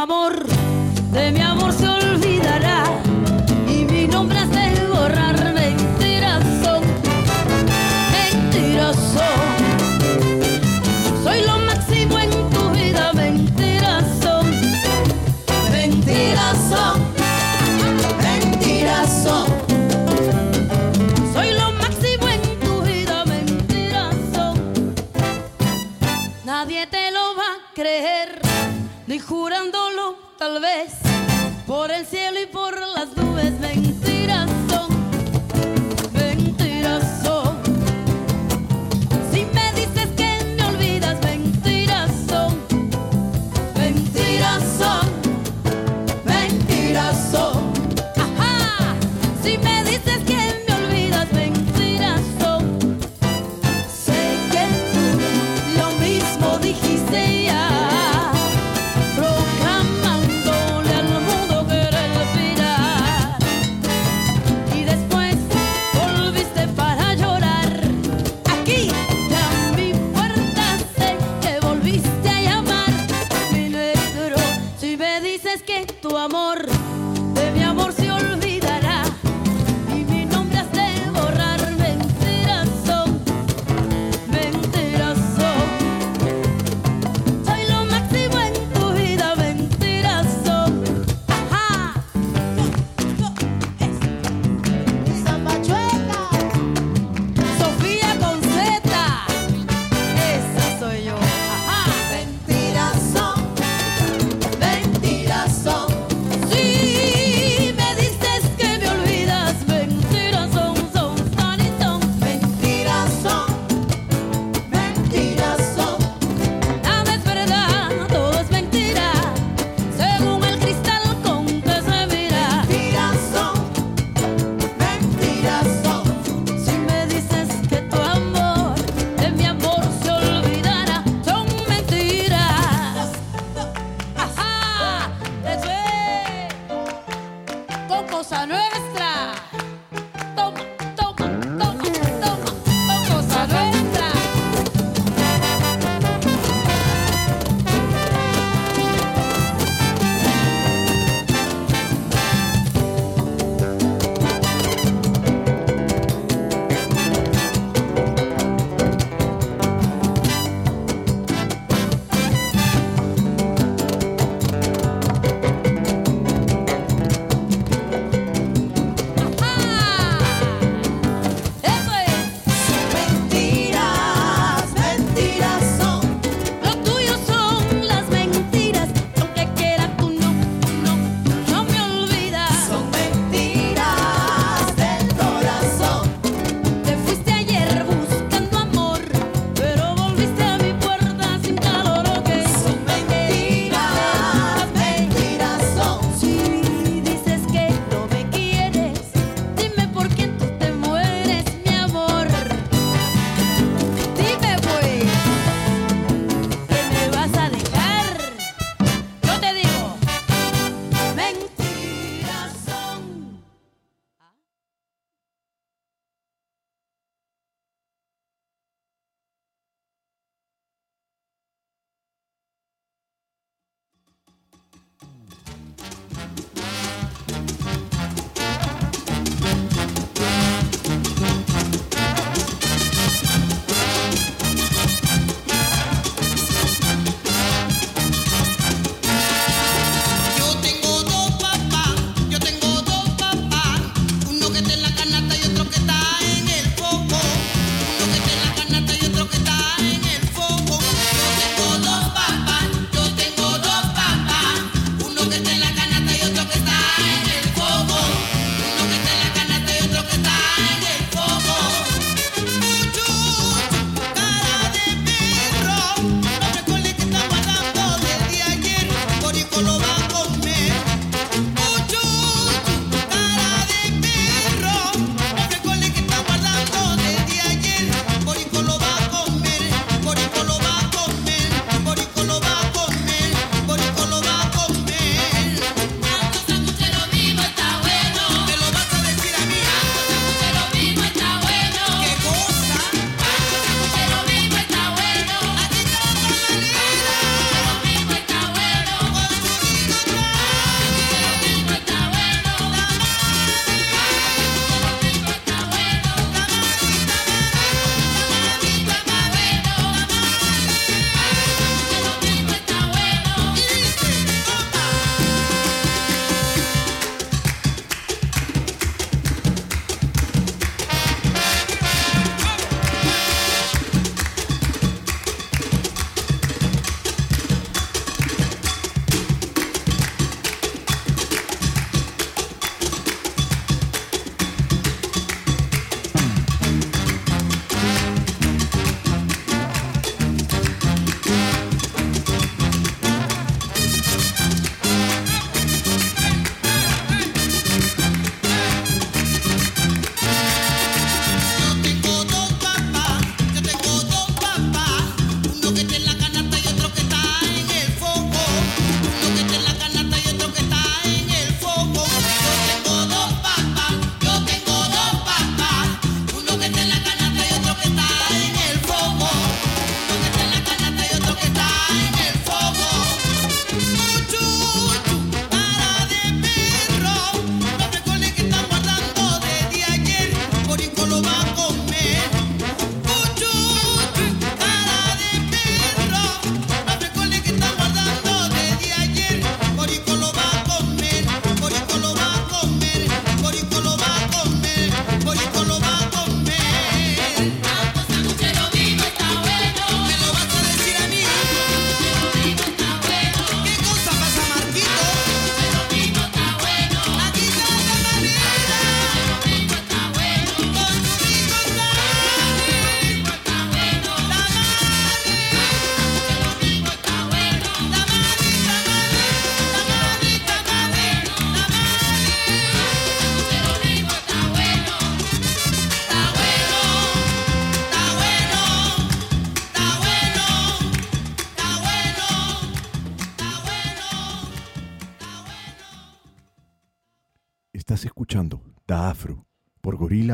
Amor tal vez. Por el cielo y por las nubes, mentiras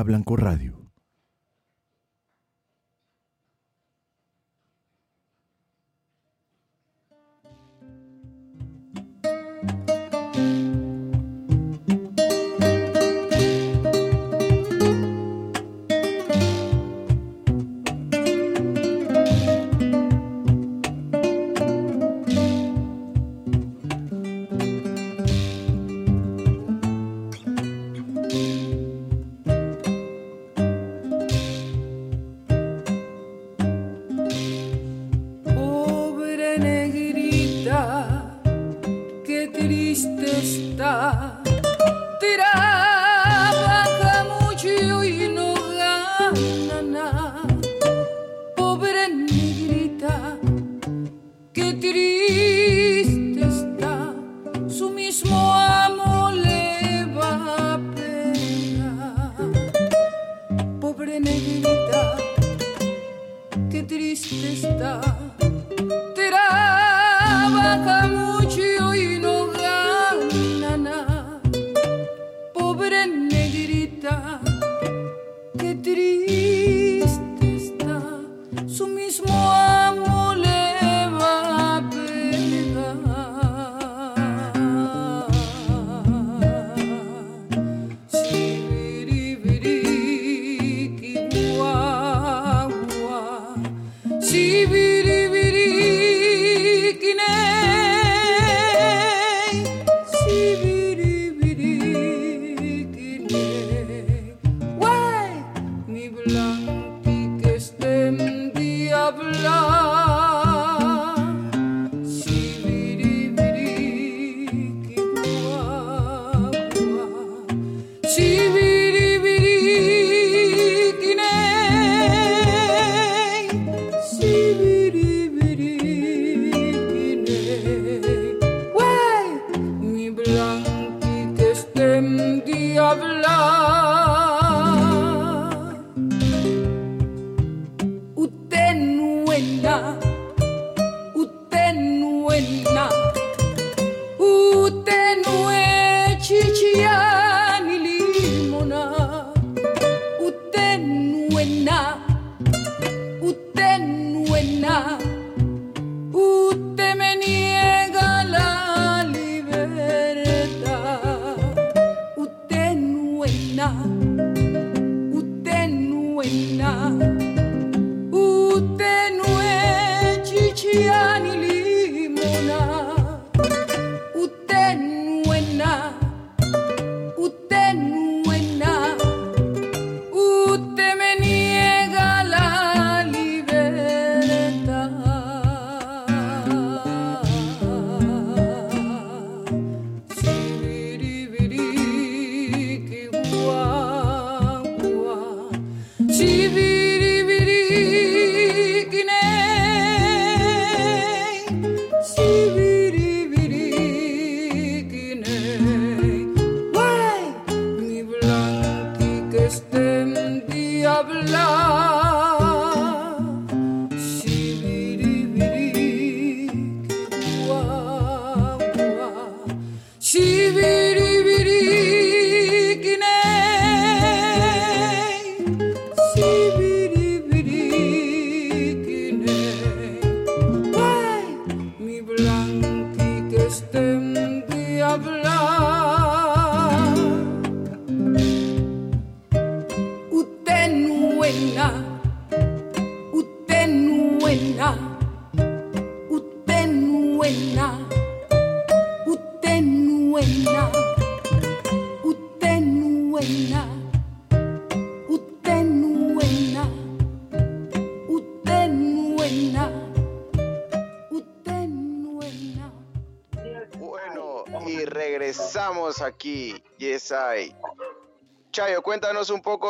Blanco Radio.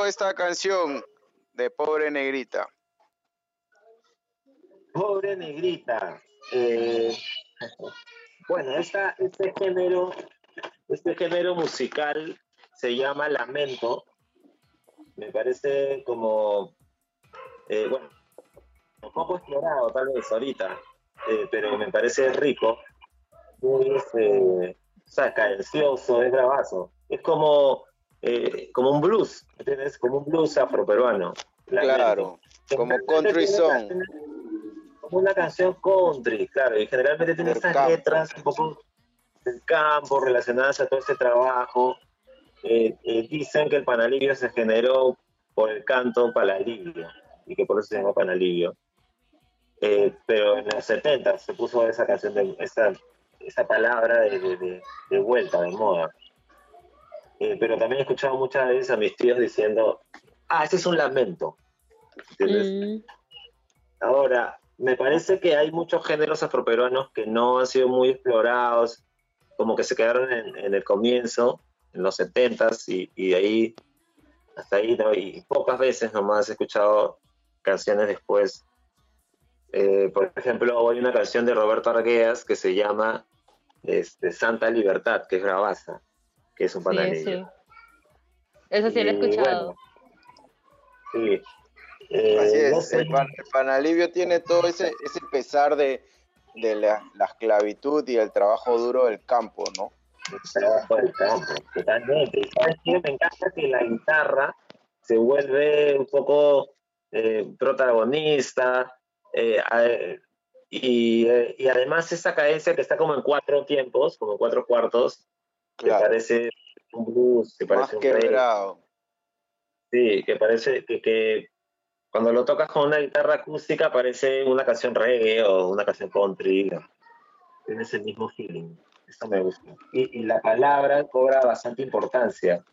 esta canción de Pobre Negrita? Pobre Negrita. Eh, bueno, esta, este género, este género musical se llama lamento. Me parece como, eh, bueno, un poco explorado tal vez ahorita, eh, pero me parece rico. Muy, este, o sea, cadencioso, es bravazo. Es como eh, como un blues. Como un blues afroperuano. Claro, como country song. Como una canción country, claro, y generalmente tiene esas campo. letras un poco del campo, relacionadas a todo este trabajo. Eh, eh, dicen que el panalivio se generó por el canto palalivio, y que por eso se llama panalivio. Eh, pero en los 70 se puso esa canción, de, esa, esa palabra de, de- de- de vuelta, de moda. Eh, pero también he escuchado muchas veces a mis tíos diciendo, ah, ese es un lamento. Mm, Ahora, me parece que hay muchos géneros afroperuanos que no han sido muy explorados, como que se quedaron en, en el comienzo, en los 70s, y, y de ahí hasta ahí, ¿no? y pocas veces nomás he escuchado canciones después. Eh, por ejemplo, hay una canción de Roberto Argueas que se llama este, Santa Libertad, que es Gravaza, que es un sí, panadeño. sí. Eso sí lo he escuchado. bueno, sí. Eh, Así no es, sé, el, pan- el panalivio tiene todo ese, ese pesar de, de la, la esclavitud y el trabajo duro del campo, ¿no? el trabajo del campo, totalmente. Sabes qué? me encanta que la guitarra se vuelve un poco eh, protagonista eh, a- y, eh, y además esa cadencia que está como en cuatro tiempos, como en cuatro cuartos, que Claro, parece un blues, que más parece un reggae, quebrado. sí, que parece que, que cuando lo tocas con una guitarra acústica parece una canción reggae o una canción country, tiene ese mismo feeling. Eso me gusta. Y, y la palabra cobra bastante importancia.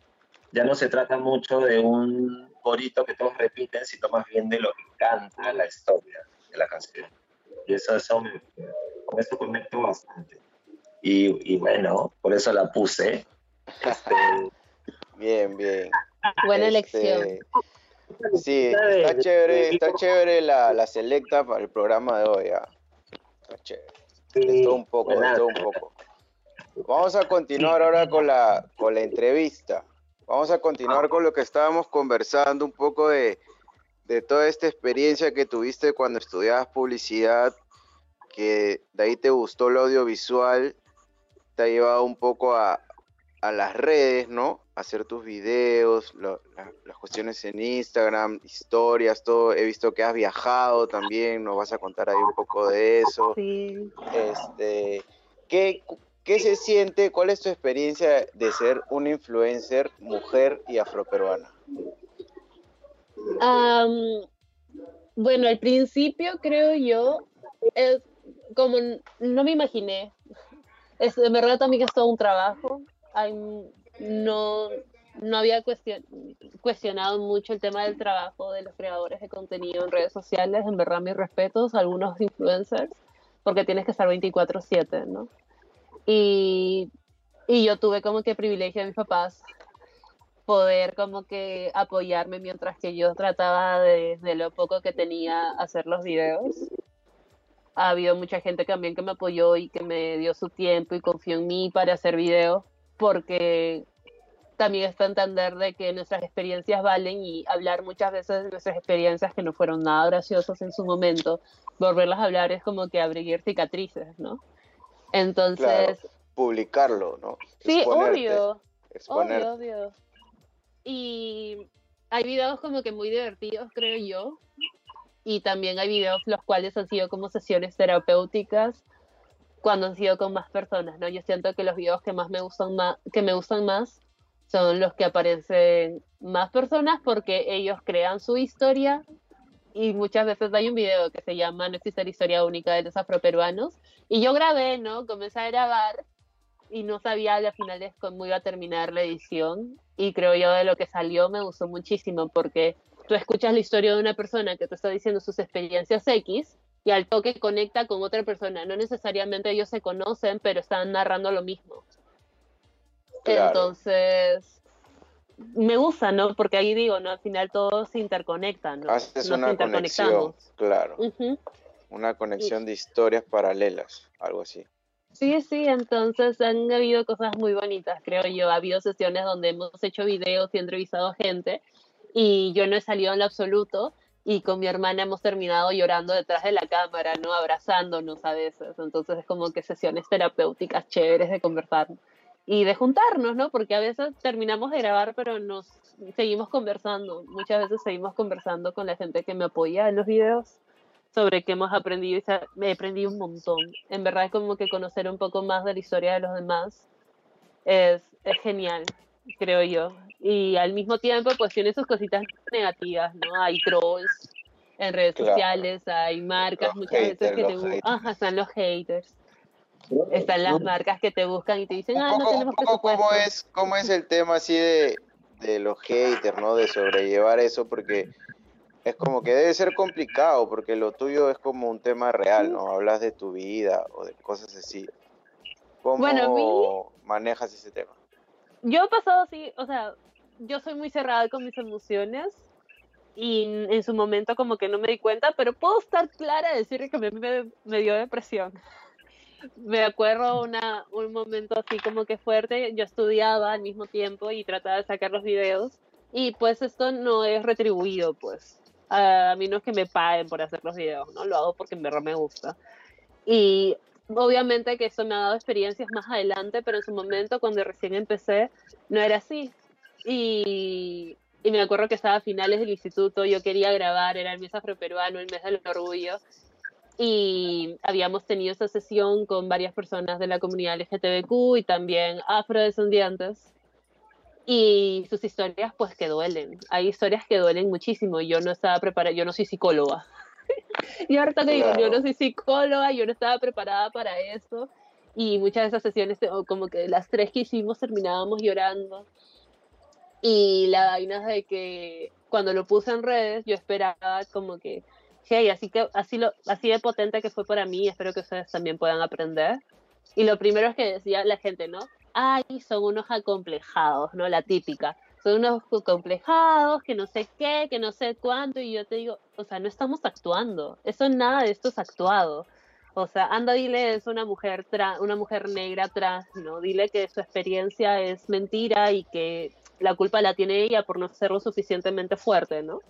Ya no se trata mucho de un corito que todos repiten, sino más bien de lo que canta la historia de la canción. Y eso, eso me- con eso conecto bastante. Y, y bueno, por eso la puse. Este, *laughs* Bien, bien. Buena Este, elección. Sí, está chévere, está chévere la, la selecta para el programa de hoy. ah. Está chévere. Sí, un poco, un poco. Vamos a continuar ahora con la, con la entrevista. Vamos a continuar con lo que estábamos conversando, un poco de, de toda esta experiencia que tuviste cuando estudiabas publicidad, que de ahí te gustó lo audiovisual, te ha llevado un poco a, a las redes, ¿no? Hacer tus videos, lo- la- las cuestiones en Instagram, historias, todo. He visto que has viajado también, nos vas a contar ahí un poco de eso. Sí. Este, ¿qué, ¿Qué se siente? ¿Cuál es tu experiencia de ser una influencer mujer y afroperuana? Bueno, al principio creo yo, es como no me imaginé. Es, en verdad también es todo un trabajo. Hay, no, no había cuestion- cuestionado mucho el tema del trabajo de los creadores de contenido en redes sociales. En verdad, mis respetos a algunos influencers, porque tienes que estar 24/7, ¿no? Y, y yo tuve como que privilegio de mis papás poder como que apoyarme mientras que yo trataba de, de lo poco que tenía hacer los videos. Ha habido mucha gente también que me apoyó y que me dio su tiempo y confió en mí para hacer videos porque también está entender de que nuestras experiencias valen y hablar muchas veces de nuestras experiencias que no fueron nada graciosas en su momento, volverlas a hablar es como que abrir cicatrices, ¿no? Entonces, Claro, publicarlo, ¿no? sí, Exponerte, obvio, exponerte. Obvio, obvio. Y hay videos como que muy divertidos, creo yo. Y también hay videos los cuales han sido como sesiones terapéuticas cuando han sido con más personas, ¿no? Yo siento que los videos que más me gustan más, que me gustan más son los que aparecen más personas porque ellos crean su historia y muchas veces hay un video que se llama No existe la historia única de los afroperuanos y yo grabé, ¿no? Comencé a grabar y no sabía al final de cómo iba a terminar la edición y creo yo de lo que salió me gustó muchísimo porque tú escuchas la historia de una persona que te está diciendo sus experiencias X y al toque conecta con otra persona, no necesariamente ellos se conocen, pero están narrando lo mismo. Claro. Entonces, me gusta, ¿no? Porque ahí digo, ¿no? Al final todo se interconecta, ¿no? Haces Nos una conexión, claro, una conexión de historias paralelas, algo así. Sí, sí, entonces han habido cosas muy bonitas, creo yo. Ha habido sesiones donde hemos hecho videos y entrevistado a gente y yo no he salido en lo absoluto y con mi hermana hemos terminado llorando detrás de la cámara, ¿no? Abrazándonos a veces. Entonces es como que sesiones terapéuticas chéveres de conversar y de juntarnos, ¿no? Porque a veces terminamos de grabar, pero nos seguimos conversando. Muchas veces seguimos conversando con la gente que me apoya en los videos sobre qué hemos aprendido y me he aprendido un montón. En verdad es como que conocer un poco más de la historia de los demás es, es genial, creo yo. Y al mismo tiempo, pues tiene sus cositas negativas, ¿no? Hay trolls en redes Claro. sociales, hay marcas Los muchas veces que te los bu- haters. Ajá, están los haters. Están las marcas que te buscan y te dicen, ah, no tenemos poco cómo es, cómo es el tema así de, de los haters, ¿no? De sobrellevar eso, porque es como que debe ser complicado, porque lo tuyo es como un tema real, ¿no? Hablas de tu vida o de cosas así. ¿Cómo Bueno, a mí- manejas ese tema? Yo he pasado así, o sea, yo soy muy cerrada con mis emociones y en su momento como que no me di cuenta, pero puedo estar clara de decir que a mí me, me dio depresión. *laughs* Me acuerdo una, un momento así como que fuerte, yo estudiaba al mismo tiempo y trataba de sacar los videos y pues esto no es retribuido, pues. A mí no es que me paguen por hacer los videos, ¿no? Lo hago porque en verdad me gusta. Y obviamente que eso me ha dado experiencias más adelante, pero en su momento cuando recién empecé no era así. Y, y me acuerdo que estaba a finales del instituto, yo quería grabar, era el mes afroperuano, el mes del orgullo, y habíamos tenido esa sesión con varias personas de la comunidad LGTBQ y también afrodescendientes. Y sus historias, pues que duelen. Hay historias que duelen muchísimo. Yo no estaba preparada, yo no soy psicóloga. *laughs* y ahorita te digo, yo no soy psicóloga, yo no estaba preparada para eso. Y muchas de esas sesiones, como que las tres que hicimos terminábamos llorando. Y la vaina es de que cuando lo puse en redes, yo esperaba como que, hey, así, que, así, lo, así de potente que fue para mí, espero que ustedes también puedan aprender. Y lo primero es que decía la gente, ¿no? Ay, son unos acomplejados, ¿no? La típica. Son unos acomplejados, que no sé qué, que no sé cuánto. Y yo te digo, o sea, no estamos actuando. Eso nada de esto es actuado. O sea, anda, dile es una mujer tra- una mujer negra trans, ¿no? Dile que su experiencia es mentira y que la culpa la tiene ella por no ser lo suficientemente fuerte, ¿no?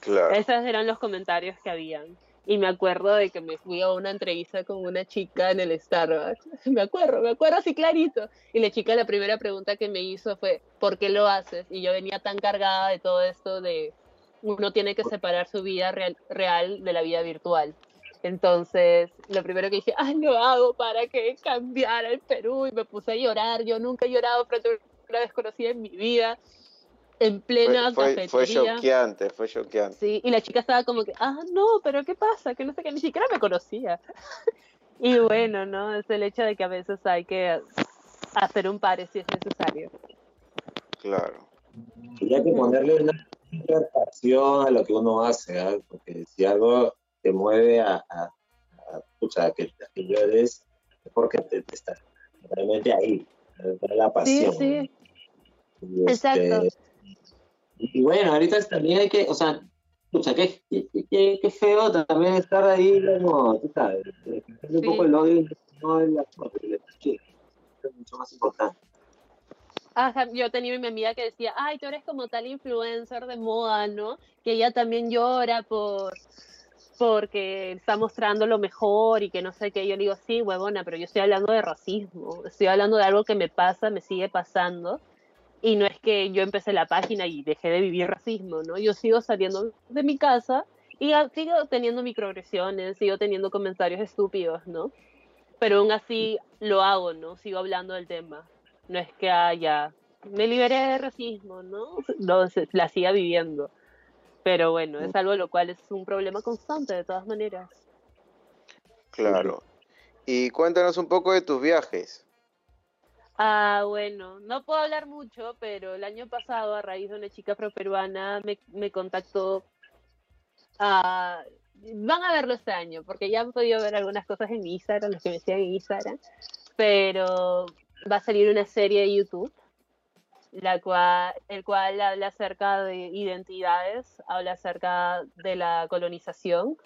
Claro. Esos eran los comentarios que habían. Y me acuerdo de que me fui a una entrevista con una chica en el Starbucks. *laughs* Me acuerdo, me acuerdo así clarito. Y la chica la primera pregunta que me hizo fue, ¿por qué lo haces? Y yo venía tan cargada de todo esto de uno tiene que separar su vida real, real de la vida virtual. Entonces, lo primero que dije, ay, lo hago para que cambiara el Perú. Y me puse a llorar. Yo nunca he llorado frente a una desconocida en mi vida. En plena Fue, fue, choqueante, fue choqueante. Sí, y la chica estaba como que, ah, no, pero ¿qué pasa? Que no sé qué, ni siquiera me conocía. *laughs* y bueno, ¿no? Es el hecho de que a veces hay que hacer un pare si es necesario. Claro. Hay que ponerle una interpretación a lo que uno hace, ¿ah? porque si algo te mueve a, a, a, pucha, a que, a que llores, es porque te, te está realmente ahí, la pasión. Sí, sí. Este, Exacto. Y bueno, ahorita también hay que, o sea, pucha, qué, qué, qué- feo también estar ahí, como, tú sabes, un Sí. poco el odio, no es la es mucho más importante. Ajá, yo tenía mi amiga que decía, ay, tú eres como tal influencer de moda, ¿no? Que ella también llora por porque está mostrando lo mejor y que no sé qué. Yo le digo, sí, huevona, pero yo estoy hablando de racismo, estoy hablando de algo que me pasa, me sigue pasando. Y no es que yo empecé la página y dejé de vivir racismo, ¿no? Yo sigo saliendo de mi casa y sigo teniendo microagresiones, sigo teniendo comentarios estúpidos, ¿no? Pero aún así lo hago, ¿no? Sigo hablando del tema. No es que haya, me liberé de racismo, ¿no? *laughs* No, se- la siga viviendo. Pero bueno, es algo lo cual es un problema constante de todas maneras. Claro. Y cuéntanos un poco de tus viajes. Ah, bueno, no puedo hablar mucho, pero el año pasado, a raíz de una chica afroperuana, me, me contactó. ah, van a verlo este año, porque ya han podido ver algunas cosas en Instagram, los que me siguen en. Pero va a salir una serie de YouTube, la cual, el cual habla acerca de identidades, habla acerca de la colonización.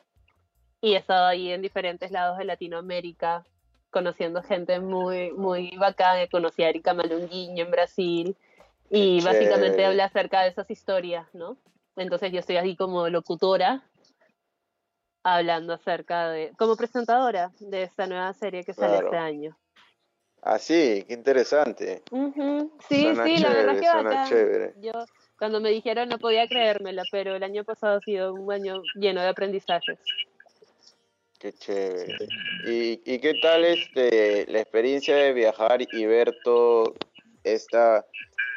Y he estado ahí en diferentes lados de Latinoamérica, conociendo gente muy, muy bacana. Conocí a Erika Malunguinho en Brasil y Qué básicamente chévere. habla acerca de esas historias, ¿no? Entonces yo estoy así como locutora, hablando acerca de, como presentadora de esta nueva serie que sale Claro. este año. Ah, sí, qué interesante. Ujú, Sí, Suena sí, la verdad chévere, que bacán. chévere. Yo cuando me dijeron no podía creérmela, pero el año pasado ha sido un año lleno de aprendizajes. Qué chévere. ¿Y, y qué tal este, la experiencia de viajar y ver todo estas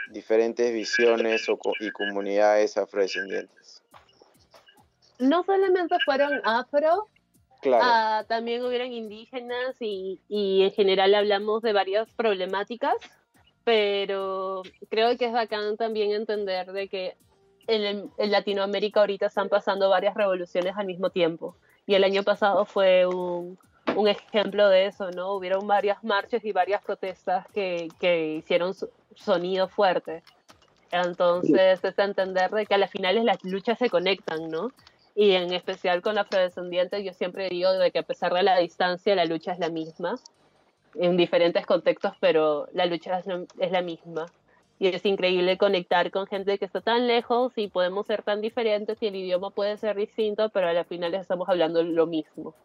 diferentes visiones o co- y comunidades afrodescendientes? No solamente fueron afro, Claro. ah, también hubieron indígenas y, y en general hablamos de varias problemáticas, pero creo que es bacán también entender de que en, el- en Latinoamérica ahorita están pasando varias revoluciones al mismo tiempo. Y el año pasado fue un, un ejemplo de eso, ¿no? Hubieron varias marchas y varias protestas que, que hicieron sonido fuerte. Entonces, es entender de que a las finales las luchas se conectan, ¿no? Y en especial con afrodescendientes, yo siempre digo de que a pesar de la distancia, la lucha es la misma, en diferentes contextos, pero la lucha es la misma. Y es increíble conectar con gente que está tan lejos y podemos ser tan diferentes y el idioma puede ser distinto, pero a la final estamos hablando lo mismo.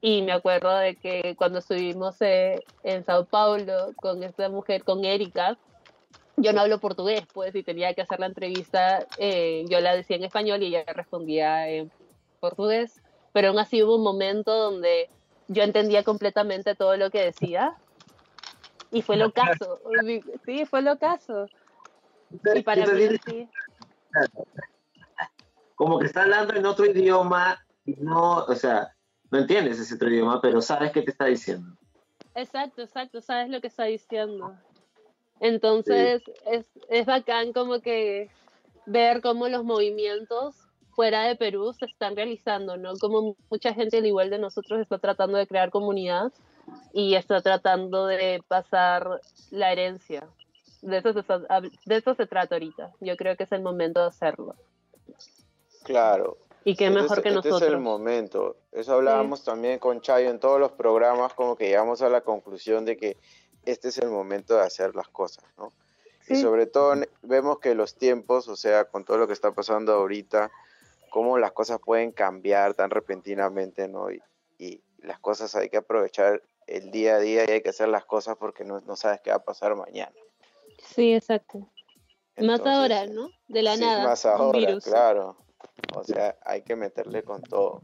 Y me acuerdo de que cuando estuvimos eh, en Sao Paulo con esta mujer, con Erika, yo no hablo portugués, pues, y tenía que hacer la entrevista, eh, yo la decía en español y ella respondía en portugués, pero aún así hubo un momento donde yo entendía completamente todo lo que decía y fue lo caso, sí, fue lo caso. Y para mí sí, Como que está hablando en otro idioma y no, o sea, no entiendes ese otro idioma, pero sabes qué te está diciendo. exacto, exacto, sabes lo que está diciendo. Entonces es, es bacán como que ver cómo los movimientos fuera de Perú se están realizando, ¿no? Como mucha gente al igual de nosotros está tratando de crear comunidad y está tratando de pasar la herencia. De eso, se, de eso se trata ahorita. Yo creo que es el momento de hacerlo. Claro. Y qué Este mejor es- que este nosotros. es el momento. Eso hablábamos también con Chayo en todos los programas, como que llegamos a la conclusión de que este es el momento de hacer las cosas, ¿no? Y Sí. sobre todo vemos que los tiempos, o sea, con todo lo que está pasando ahorita, cómo las cosas pueden cambiar tan repentinamente, ¿no? Y, y las cosas hay que aprovechar el día a día y hay que hacer las cosas porque no, no sabes qué va a pasar mañana. Sí, exacto. más ahora, ¿no? De la Sí, nada. más ahora, virus. claro. O sea, hay que meterle con todo.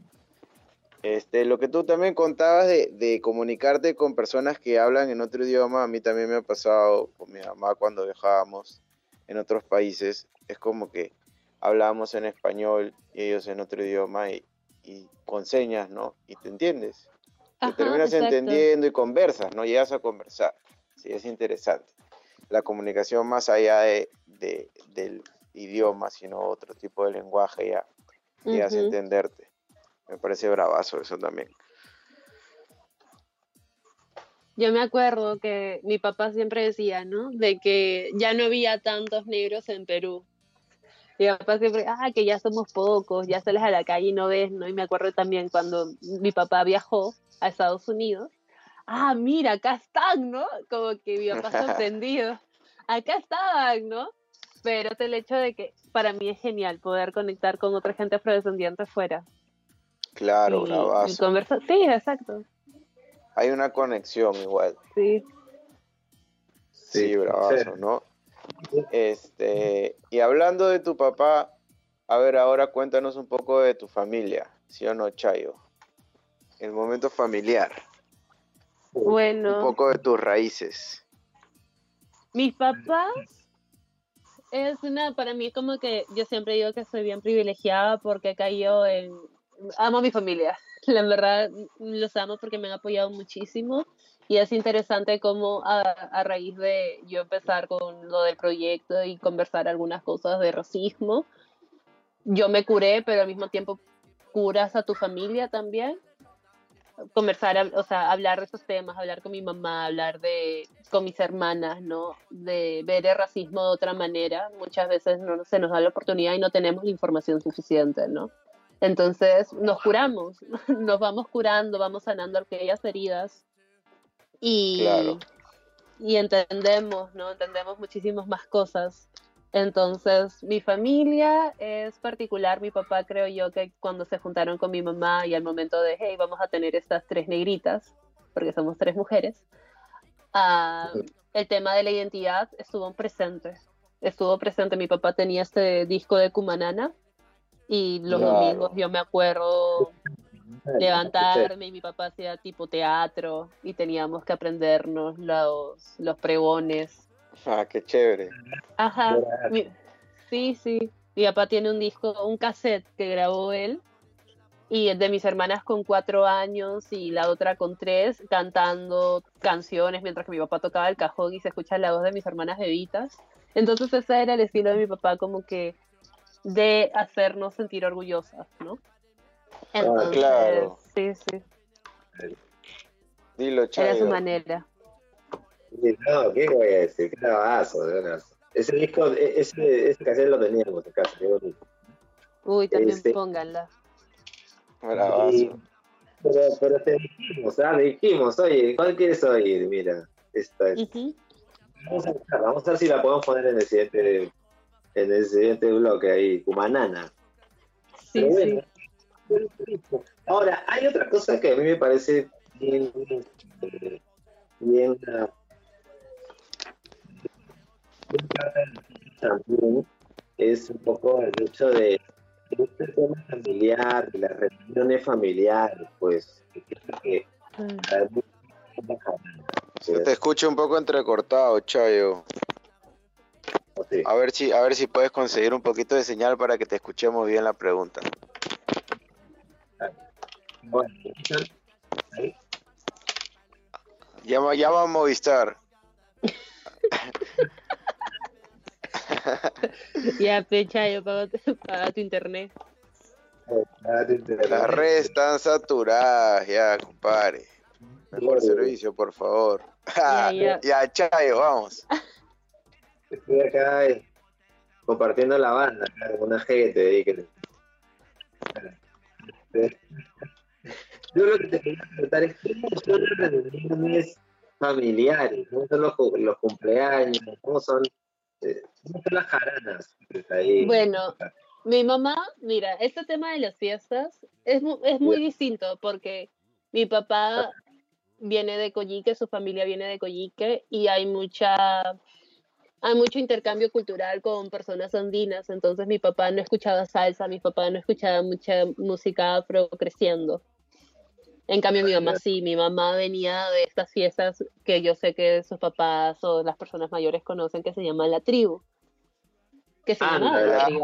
Este, lo que tú también contabas de, de comunicarte con personas que hablan en otro idioma, a mí también me ha pasado con mi mamá cuando viajábamos en otros países. Es como que hablábamos en español y ellos en otro idioma y, y con señas, ¿no? Y te entiendes. Te terminas exacto. entendiendo y conversas, ¿no? Llegas a conversar. Sí, es interesante. La comunicación más allá de, de- del idioma, sino otro tipo de lenguaje ya, llegas a Ujú. entenderte. Me parece bravazo eso también. Yo me acuerdo que mi papá siempre decía, ¿no? De que ya no había tantos negros en Perú. Mi papá siempre, ah, que ya somos pocos, ya sales a la calle y no ves, ¿no? Y me acuerdo también cuando mi papá viajó a Estados Unidos, ah, mira, acá están, ¿no? Como que mi papá *laughs* sorprendido, acá estaban, ¿no? Pero es el hecho de que para mí es genial poder conectar con otra gente afrodescendiente fuera. Claro, y, y bravazo. conversar. Sí, exacto. Hay una conexión igual. Sí. Sí, bravazo, ¿no? Este, y hablando de tu papá, a ver, ahora cuéntanos un poco de tu familia, ¿sí o no, Chayo? El momento familiar, Bueno. un poco de tus raíces. Mis papás es una, para mí como que yo siempre digo que soy bien privilegiada porque he caído en, amo a mi familia, *laughs* la verdad los amo porque me han apoyado muchísimo y es interesante cómo a, a raíz de yo empezar con lo del proyecto y conversar algunas cosas de racismo, yo me curé, pero al mismo tiempo curas a tu familia también conversar, o sea, hablar de esos temas, hablar con mi mamá, hablar de con mis hermanas, ¿no? De ver el racismo de otra manera. Muchas veces no se nos da la oportunidad y no tenemos la información suficiente, ¿no? Entonces nos curamos, *laughs* nos vamos curando, vamos sanando aquellas heridas y, Claro. y entendemos, ¿no? Entendemos muchísimas más cosas. Entonces, mi familia es particular. Mi papá, creo yo, que cuando se juntaron con mi mamá y al momento de, hey, vamos a tener estas tres negritas, porque somos tres mujeres, ah, el tema de la identidad estuvo presente. Estuvo presente. Mi papá tenía este disco de Cumanana y los Claro. domingos yo me acuerdo levantarme y mi papá hacía tipo teatro y teníamos que aprendernos los, los pregones. Ah, qué chévere. Ajá. mi- sí, sí. Mi papá tiene un disco, un cassette que grabó él y es de mis hermanas con cuatro años y la otra con tres cantando canciones mientras que mi papá tocaba el cajón y se escucha la voz de mis hermanas bebitas. Entonces ese era el estilo de mi papá como que de hacernos sentir orgullosas, ¿no? Entonces, claro. sí, sí, Dilo, era su Chayo. manera. No, ¿qué voy a decir? Qué bravazo, de veras. Ese disco, e- ese, ese cassette lo teníamos en casa, qué bonito. Uy, también Este- pónganla. Y- pero, pero te dijimos, ¿ah? Le dijimos, oye, ¿cuál quieres oír? Mira, esta es. Vamos a, vamos a ver si la podemos poner en el siguiente, en el siguiente bloque ahí, Cumanana. Sí, Pero sí. Ahora, hay otra cosa que a mí me parece bien, eh, bien, bien también es un poco el hecho de este tema familiar, de las reuniones familiares, pues, que. Se te escucha un poco entrecortado, Chayo. A ver si, a ver si puedes conseguir un poquito de señal para que te escuchemos bien la pregunta. Bueno, ahí. Llama, llama a Movistar. Ya, pecha, yo pago, paga tu internet. Las redes están saturadas, ya, compadre. Mejor servicio, por favor. Ya, ya. ya, Chayo, vamos. Estoy acá eh, compartiendo la banda, con una gente ahí que... Yo lo que te quería preguntar es cómo son las reuniones familiares, cómo son los, cu- los cumpleaños, cómo son, eh, cómo son las jaranas. Ahí. Bueno, mi mamá, mira, este tema de las fiestas es, mu- es muy distinto porque mi papá viene de Coyique, su familia viene de Coyique y hay mucha hay mucho intercambio cultural con personas andinas, entonces mi papá no escuchaba salsa, mi papá no escuchaba mucha música afro creciendo. En cambio, mi mamá sí, mi mamá venía de estas fiestas que yo sé que sus papás o las personas mayores conocen que se llama la tribu. Que se llama Ándale. la tribu.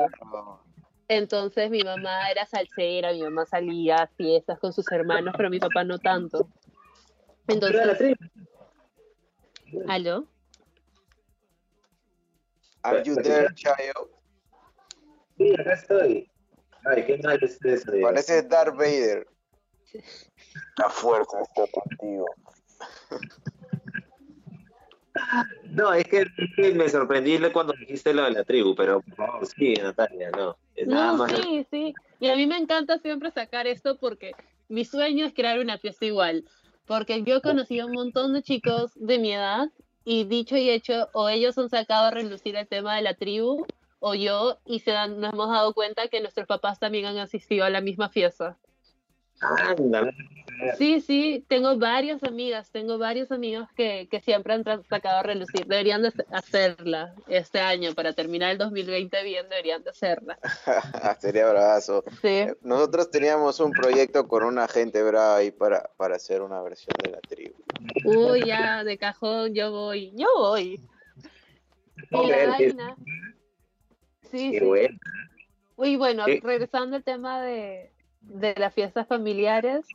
Entonces mi mamá era salsera, mi mamá salía a fiestas con sus hermanos, pero mi papá no tanto. Entonces, ¿aló? Are you there, Chayo? Sí, acá estoy. Ay, qué mal es eso. de- Parece Darth Vader. La fuerza está contigo. No, es que, es que me sorprendí cuando dijiste lo de la tribu, pero por favor, sí, Natalia, no. Nada No, más. sí, sí. Y a mí me encanta siempre sacar esto porque mi sueño es crear una fiesta igual. Porque yo he conocido un montón de chicos de mi edad y dicho y hecho, o ellos han sacado a relucir el tema de la tribu, o yo, y se dan- nos hemos dado cuenta que nuestros papás también han asistido a la misma fiesta. Ándale. Sí, sí, tengo varias amigas, tengo varios amigos que, que siempre han sacado a relucir. Deberían de hacerla este año, para terminar el 2020 bien, deberían de hacerla. *laughs* Sería bravazo. Sí. Nosotros teníamos un proyecto con una gente brava ahí para, para hacer una versión de la tribu. Uy, ya, de cajón, yo voy, yo voy. *laughs* Y la vaina. Sí, Qué sí. bueno. Uy, bueno, regresando al tema de, de las fiestas familiares,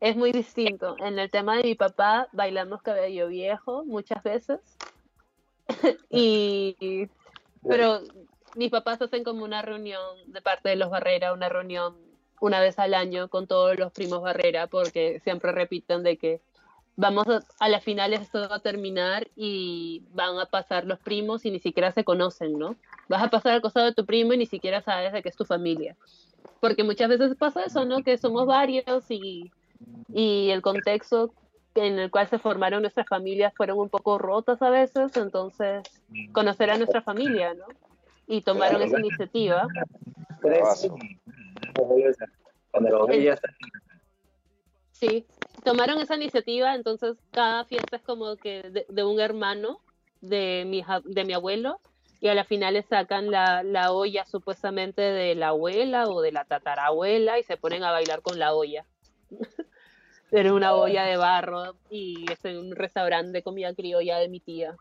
es muy distinto. En el tema de mi papá, bailamos cabello viejo muchas veces. *laughs* y, pero mis papás hacen como una reunión de parte de los Barrera, una reunión una vez al año con todos los primos Barrera, porque siempre repiten de que vamos a, a las finales esto va a terminar y van a pasar los primos y ni siquiera se conocen, ¿no? Vas a pasar al costado de tu primo y ni siquiera sabes de que es tu familia. Porque muchas veces pasa eso, ¿no? Que somos varios y, y el contexto en el cual se formaron nuestras familias fueron un poco rotas a veces, entonces conocer a nuestra familia, ¿no? Y tomaron esa iniciativa. Sí, tomaron esa iniciativa, entonces cada fiesta es como que de, de un hermano de mi, de mi abuelo y a la final le sacan la, la olla supuestamente de la abuela o de la tatarabuela y se ponen a bailar con la olla. *laughs* Era una olla de barro y es en un restaurante de comida criolla de mi tía.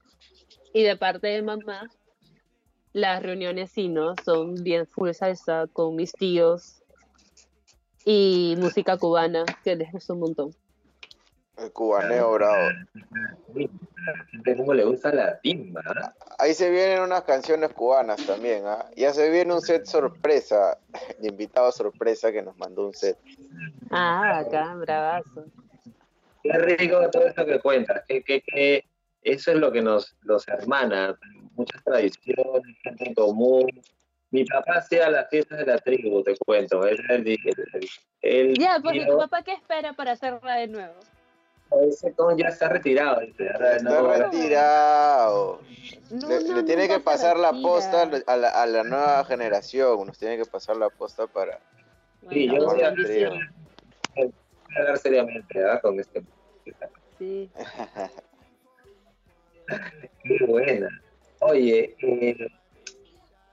Y de parte de mamá, las reuniones sí, ¿no? Son bien full salsa con mis tíos y música cubana, que les gusta un montón. El cubaneo bravo. ¿Cómo le gusta la timba? ¿ah? Ahí se vienen unas canciones cubanas también, ¿ah? Ya se viene un set sorpresa, *laughs* de invitado sorpresa que nos mandó un set. Ah, acá, bravazo. Qué rico todo esto que cuentas, que, que, que eso es lo que nos, nos hermana, muchas tradiciones, gente en común. Mi papá hacía las fiestas de la tribu, te cuento. Él, él, él- él- Ya, porque tu papá, ¿qué espera para hacerla de nuevo? Ese con ya está retirado. Está no- retirado. No, le, no, le tiene que pasar la posta a la, a la nueva generación. Nos tiene que pasar la posta para. Sí, Bueno, yo dos voy a, bendiciones. voy a hablar seriamente ¿ah? con este. Sí. *laughs* Qué buena. Oye, eh,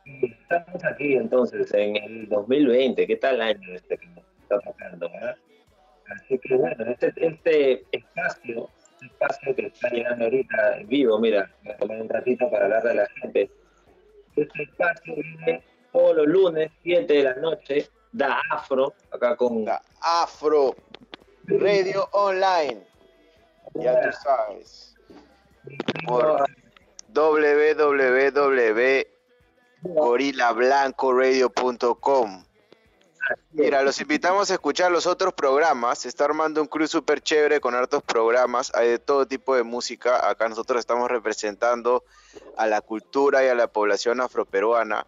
estamos aquí entonces en el 2020. ¿Qué tal año este que nos está tocando? verdad? Así que bueno, este, este espacio, este espacio que está llegando ahorita en vivo, mira, voy a tomar un ratito para hablarle a la gente. Este espacio viene todos los lunes, 7 de la noche, da afro, acá con La Afro Radio Online. Ya tú sabes. Por www.gorilablancoradio.com. Mira, los invitamos a escuchar los otros programas. Se está armando un crew súper chévere con hartos programas. Hay de todo tipo de música. Acá nosotros estamos representando a la cultura y a la población afroperuana.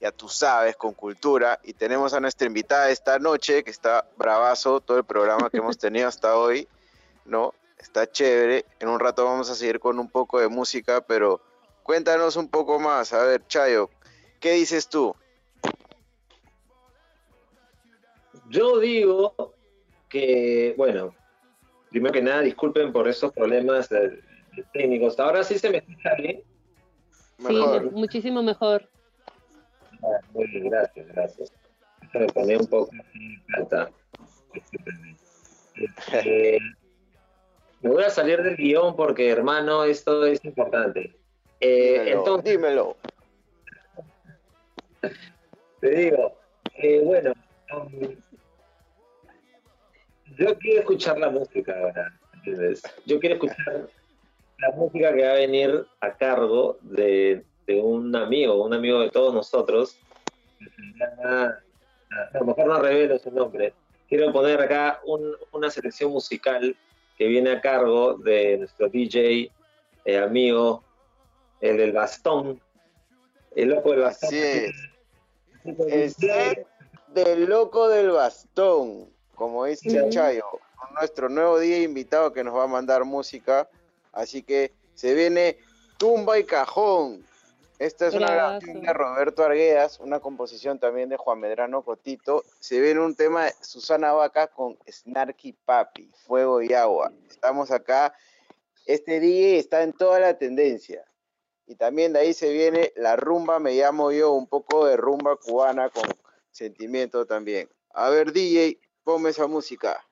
Ya tú sabes, con cultura. Y tenemos a nuestra invitada esta noche, que está bravazo todo el programa que hemos tenido hasta hoy. ¿No? Está chévere. En un rato vamos a seguir con un poco de música, pero cuéntanos un poco más. A ver, Chayo, ¿qué dices tú? Yo digo que, bueno, primero que nada, disculpen por esos problemas eh, técnicos. Ahora sí se me escucha bien. Sí, Mejor. me- muchísimo mejor. Ah, Muy bien, gracias, gracias. Déjame poner un poco. Este, me voy a salir del guion porque, hermano, esto es importante. Eh, Dímelo, entonces, dímelo. te digo, eh, bueno, yo quiero escuchar la música ahora, ¿entiendes? Yo quiero escuchar la música que va a venir a cargo de, de un amigo, un amigo de todos nosotros, a lo mejor no revelo su nombre, quiero poner acá un- una selección musical que viene a cargo de nuestro DJ, eh, amigo, el del bastón, el loco del bastón. Así es. El set del loco del bastón, como dice Chayo, con nuestro nuevo día invitado que nos va a mandar música. Así que se viene Tumba y Cajón. Esta es una Bravazo. grabación de Roberto Arguedas, una composición también de Juan Medrano Cotito. Se viene un tema de Susana Vaca con Snarky Papi, Fuego y Agua. Estamos acá. Este DJ está en toda la tendencia. Y también de ahí se viene la rumba, me llamo yo, un poco de rumba cubana con sentimiento también. A ver, DJ, ponme esa música.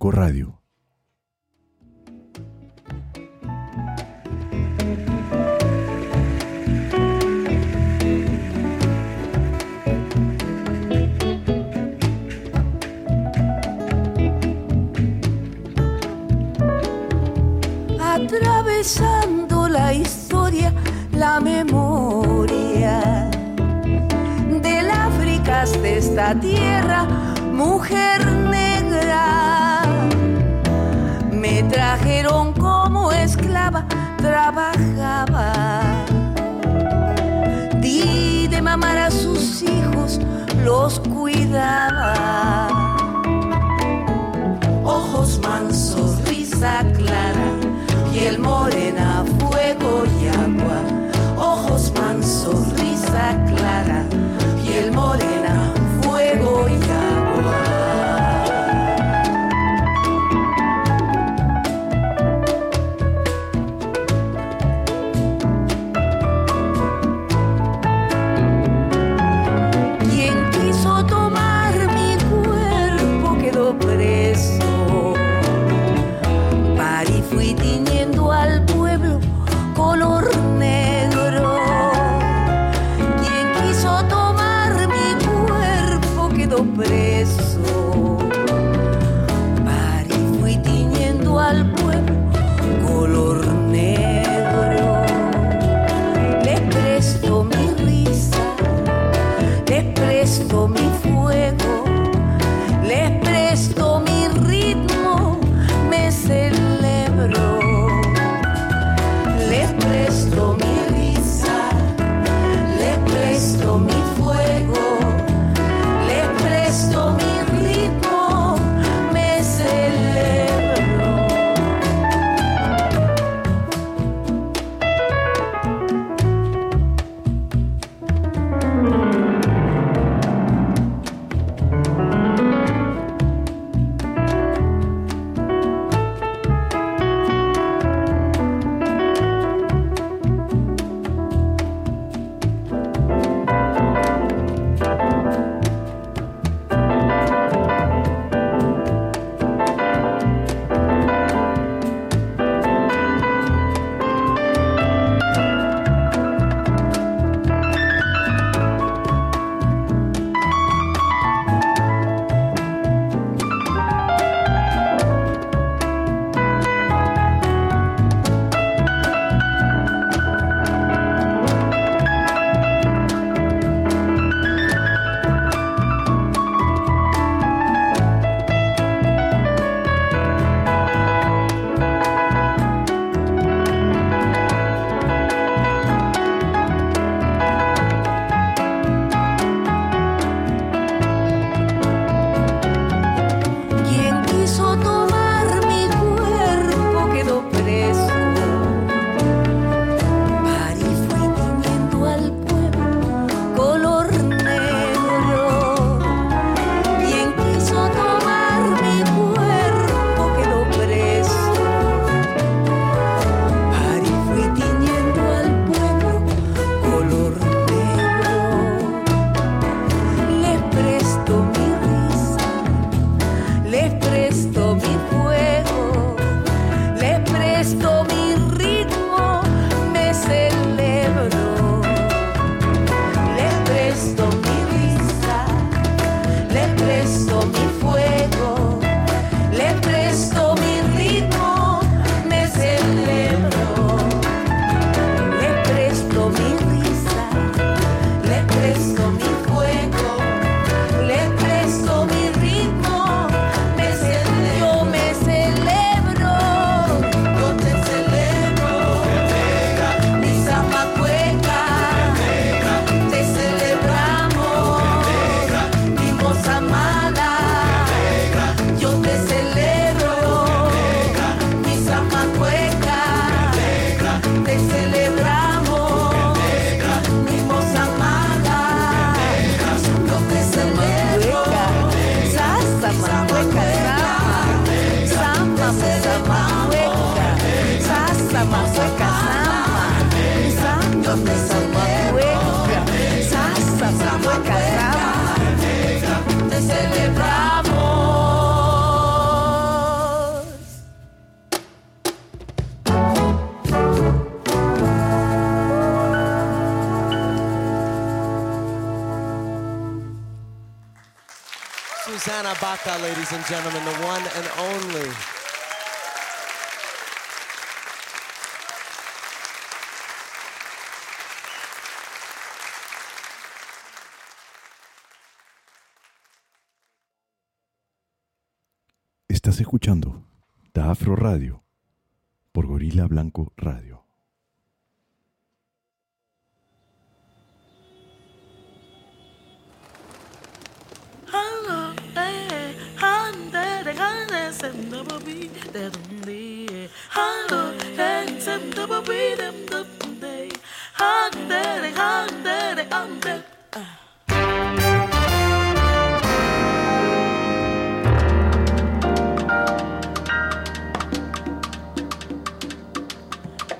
Radio. Atravesando la historia, la memoria del África de esta tierra, mujer negra trajeron como esclava, trabajaba. Di de mamar a sus hijos, los cuidaba. Ojos mansos, risa clara, y el morena gentlemen, the one and only. Estás escuchando Da Afro Radio por Gorila Blanco Radio. Dundi. Hello, eh, senda babi dem dundi. Hande de hande de hande.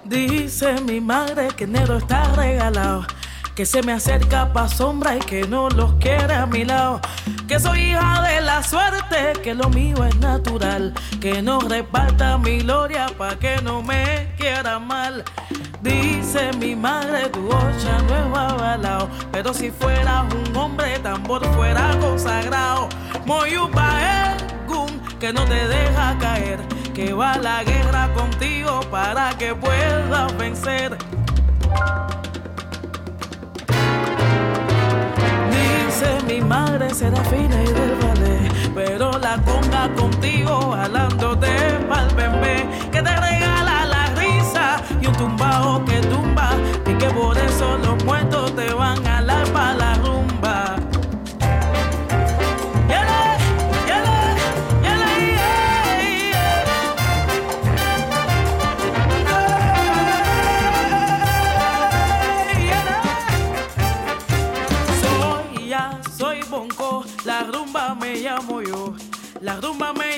Dice mi madre que enero está regalado. Que se me acerca pa' sombra y que no los quiere a mi lado. Que soy hija de la suerte, que lo mío es natural. Que no reparta mi gloria pa' que no me quiera mal. Dice mi madre, tu ocha no es avalao. Pero si fueras un hombre, tambor fuera consagrado. Moyupa que no te deja caer. Que va a la guerra contigo para que puedas vencer. Dice mi madre será fina y del ballet, pero la conga contigo jalándote pa'l bebé, que te regala la risa y un tumbao que tumba, y que por eso los muertos te van a la la rumba me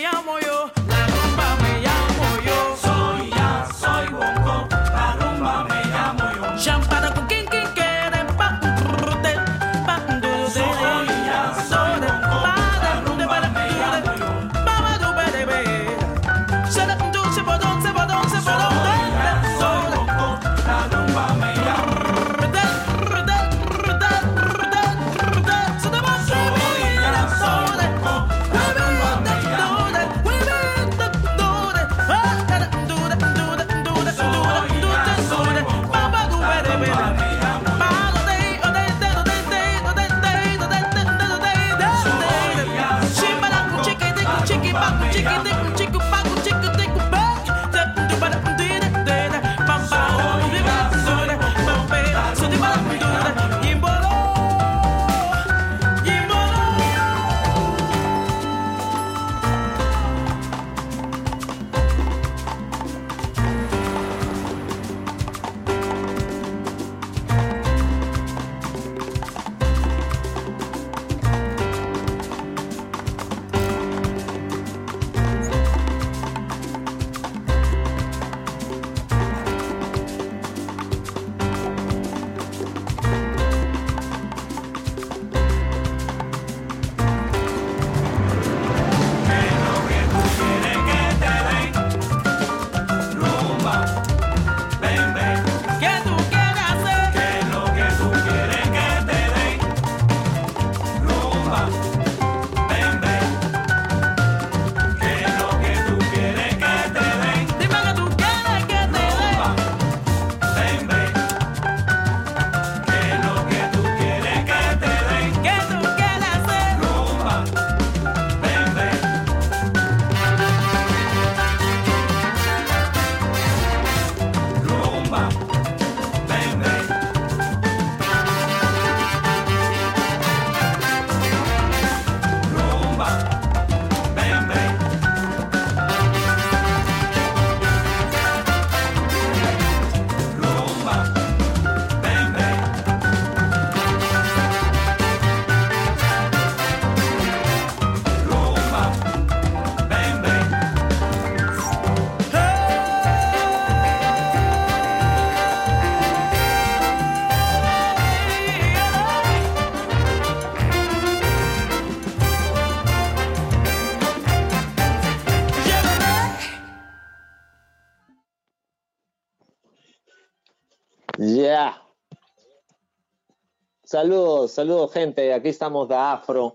Saludos, saludos gente, aquí estamos de Afro.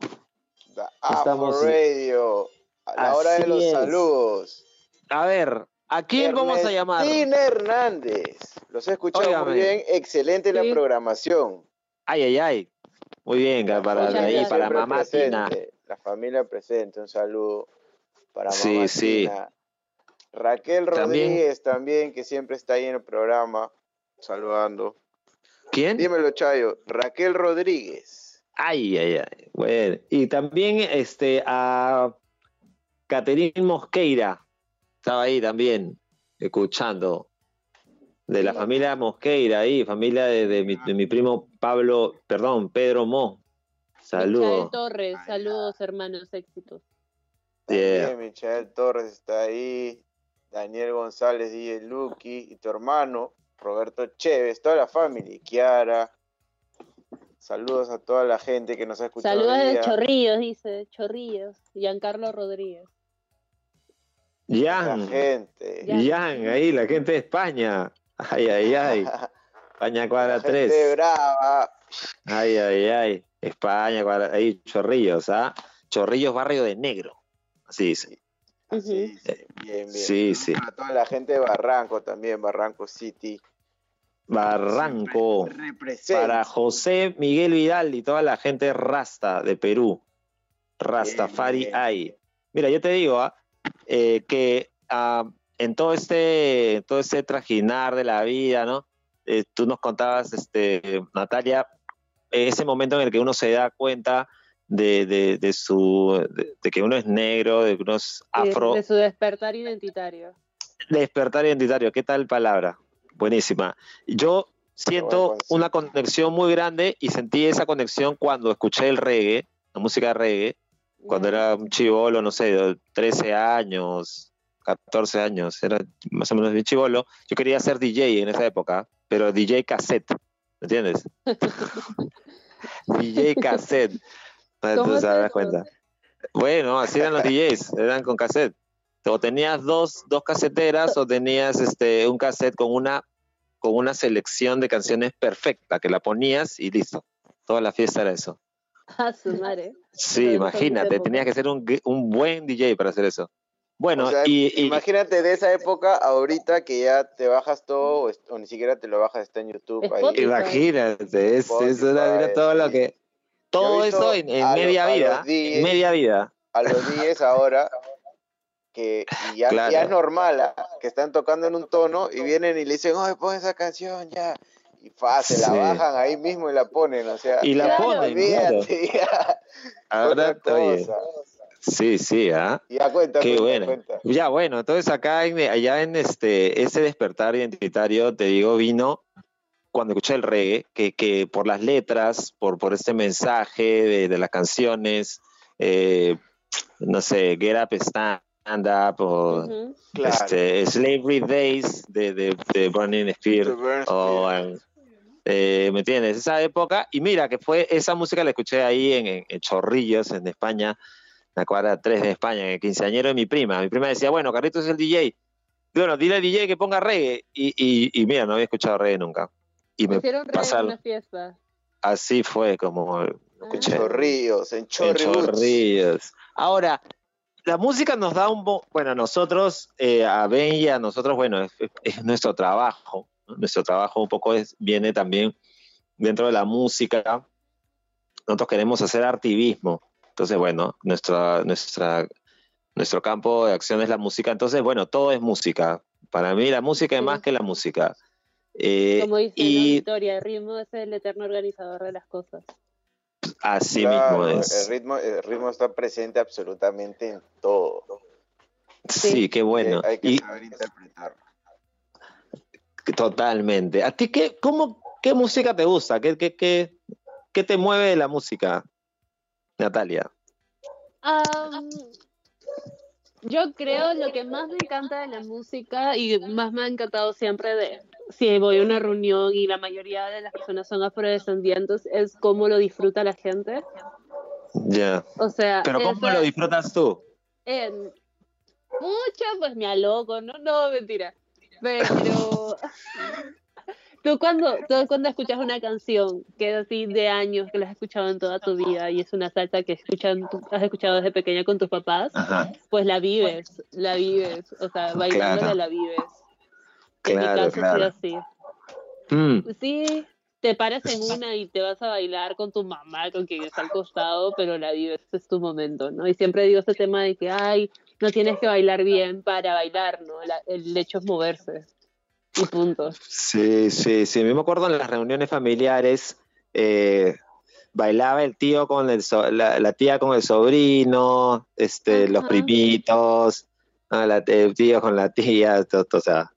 Estamos- Afro Radio. A la hora de los es. saludos. A ver, ¿a quién vamos a llamar? Hernández. Los he escuchado Óigame. muy bien. Excelente la Sí. programación. Ay, ay, ay. Muy bien, para ahí, para mamá Tina. La familia presente. Un saludo para Sí, mamá sí. Tina. Raquel También- Rodríguez también, que siempre está ahí en el programa. Saludando. ¿Quién? Dímelo, Chayo. Raquel Rodríguez. Ay, ay, ay. Bueno, y también este a Caterín Mosqueira. Estaba ahí también, escuchando. De la familia Mosqueira ahí, familia de, de mi, de mi primo Pablo, perdón, Pedro Mo. Michael Saludos. Torres, saludos hermanos, éxitos. Yeah. Michael Torres está ahí. Daniel González, DJ Lucky. Y tu hermano, Roberto Chévez. Toda la familia. Kiara. Saludos a toda la gente que nos ha escuchado. Saludos de. Chorrillos, dice, Chorrillos. Giancarlo Rodríguez. La gente. Jan, ahí, la gente de España. Ay, ay, ay. España cuadra La gente 3. brava. Ay, ay, ay. España, cuadra- ahí, Chorrillos, ¿ah? Chorrillos, barrio de negro. Así dice. Así dice. Bien, bien. Sí, sí. Para toda la gente de Barranco también. Barranco City. Barranco. Para José Miguel Vidal y toda la gente rasta de Perú. Rastafari hay. Mira, yo te digo ah, eh, que ah, en todo este, todo este trajinar de la vida, ¿no? Eh, tú nos contabas, este, Natalia, ese momento en el que uno se da cuenta de, de- de su, de, de que uno es negro, de que uno es De- afro, De su despertar identitario. Despertar identitario, ¿qué tal palabra? Buenísima. Yo siento una conexión muy grande y sentí esa conexión cuando escuché el reggae, la música reggae, cuando era un chivolo, no sé, de 13 años, 14 años, era más o menos bien chivolo. Yo quería ser DJ en esa época, pero DJ cassette, ¿me entiendes? *laughs* DJ cassette. Para ¿Cómo tú sabes eso? cuenta. Bueno, así eran los DJs, eran con cassette. O tenías dos, dos caseteras o tenías este, un cassette con una, con una selección de canciones perfecta, que la ponías y listo. Toda la fiesta era eso. A su madre. Sí, Pero imagínate, tenías que ser un, un buen DJ para hacer eso. Bueno, O sea, y, y- imagínate de esa época ahorita que ya te bajas todo o, ni siquiera te lo bajas, está en YouTube. ahí. imagínate, es, es una- mira todo lo que... Todo eso en, en media los vida, DJs en media vida. A los DJs ahora que y ya, Claro. ya es normal ¿ah? que están tocando en un tono y vienen y le dicen, oye, pon esa canción ya. Y fa, se la Sí. bajan ahí mismo y la ponen, o sea. Y la ya, ponen, *laughs* ya. Ahora, oye, sí, sí, ¿ah? Ya cuenta, Qué bueno. cuenta. Ya, bueno, entonces acá, en, allá en este, ese despertar identitario, te digo, vino cuando escuché el reggae, que, que por las letras, por, por este mensaje de, de las canciones, eh, no sé, Get Up, Stand Up, o Ujú. este, Slavery Days de, de, de Burning Spear, o, eh, ¿me entiendes? Esa época, y mira, que fue esa música la escuché ahí en, en- en Chorrillos, en España, en la cuadra 3 de España, en el quinceañero de mi prima. Mi prima decía, bueno, Carlitos es el DJ. Bueno, dile al DJ que ponga reggae. Y, y, y mira, no había escuchado reggae nunca. Y me Hicieron reggae en pasaron, una fiesta. así fue como lo escuché. Chorrillos, en En Chorrillos. Chorrillos. Ahora, la música nos da un... bo- Bueno, a nosotros, eh, a Ben y a nosotros, bueno, es, es nuestro trabajo. ¿no? Nuestro trabajo un poco es, viene también dentro de la música. Nosotros queremos hacer activismo. Entonces, bueno, nuestra, nuestra, nuestro campo de acción es la música. Entonces, bueno, todo es música. Para mí la música es más que la música. Eh, Como dice y Victoria, el ritmo es el eterno organizador de las cosas. Así Claro, mismo es. El ritmo, el ritmo está presente absolutamente en todo. Sí, qué bueno. Eh, Hay que Y- saber interpretar. Totalmente. ¿A ti qué, cómo, qué música te gusta? ¿Qué, qué, qué, qué te mueve de la música, Natalia? Yo creo lo que más me encanta de la música y más me ha encantado siempre de si voy a una reunión y la mayoría de las personas son afrodescendientes es cómo lo disfruta la gente. Ya. O sea, Pero ¿cómo esa- lo disfrutas tú? en mucho pues me aloco, no, no, mentira. Pero *laughs* Tú cuando, tú cuando escuchas una canción que es así de años, que la has escuchado en toda tu vida y es una salsa que escuchan, has escuchado desde pequeña con tus papás, Ajá. pues la vives, la vives, o sea, bailándola Claro. la vives. En mi Claro, caso claro. sí así. Mm, Sí, te paras en una y te vas a bailar con tu mamá, con quien está al costado, pero la vives, es tu momento, ¿no? Y siempre digo este tema de que, ay, no tienes que bailar bien para bailar, ¿no? La- el hecho es moverse. Y punto. Sí, sí, sí. Me acuerdo en las reuniones familiares, eh, bailaba el tío con el so- la, la tía con el sobrino, este, los primitos, ah, la- el tío con la tía, to- to- o sea,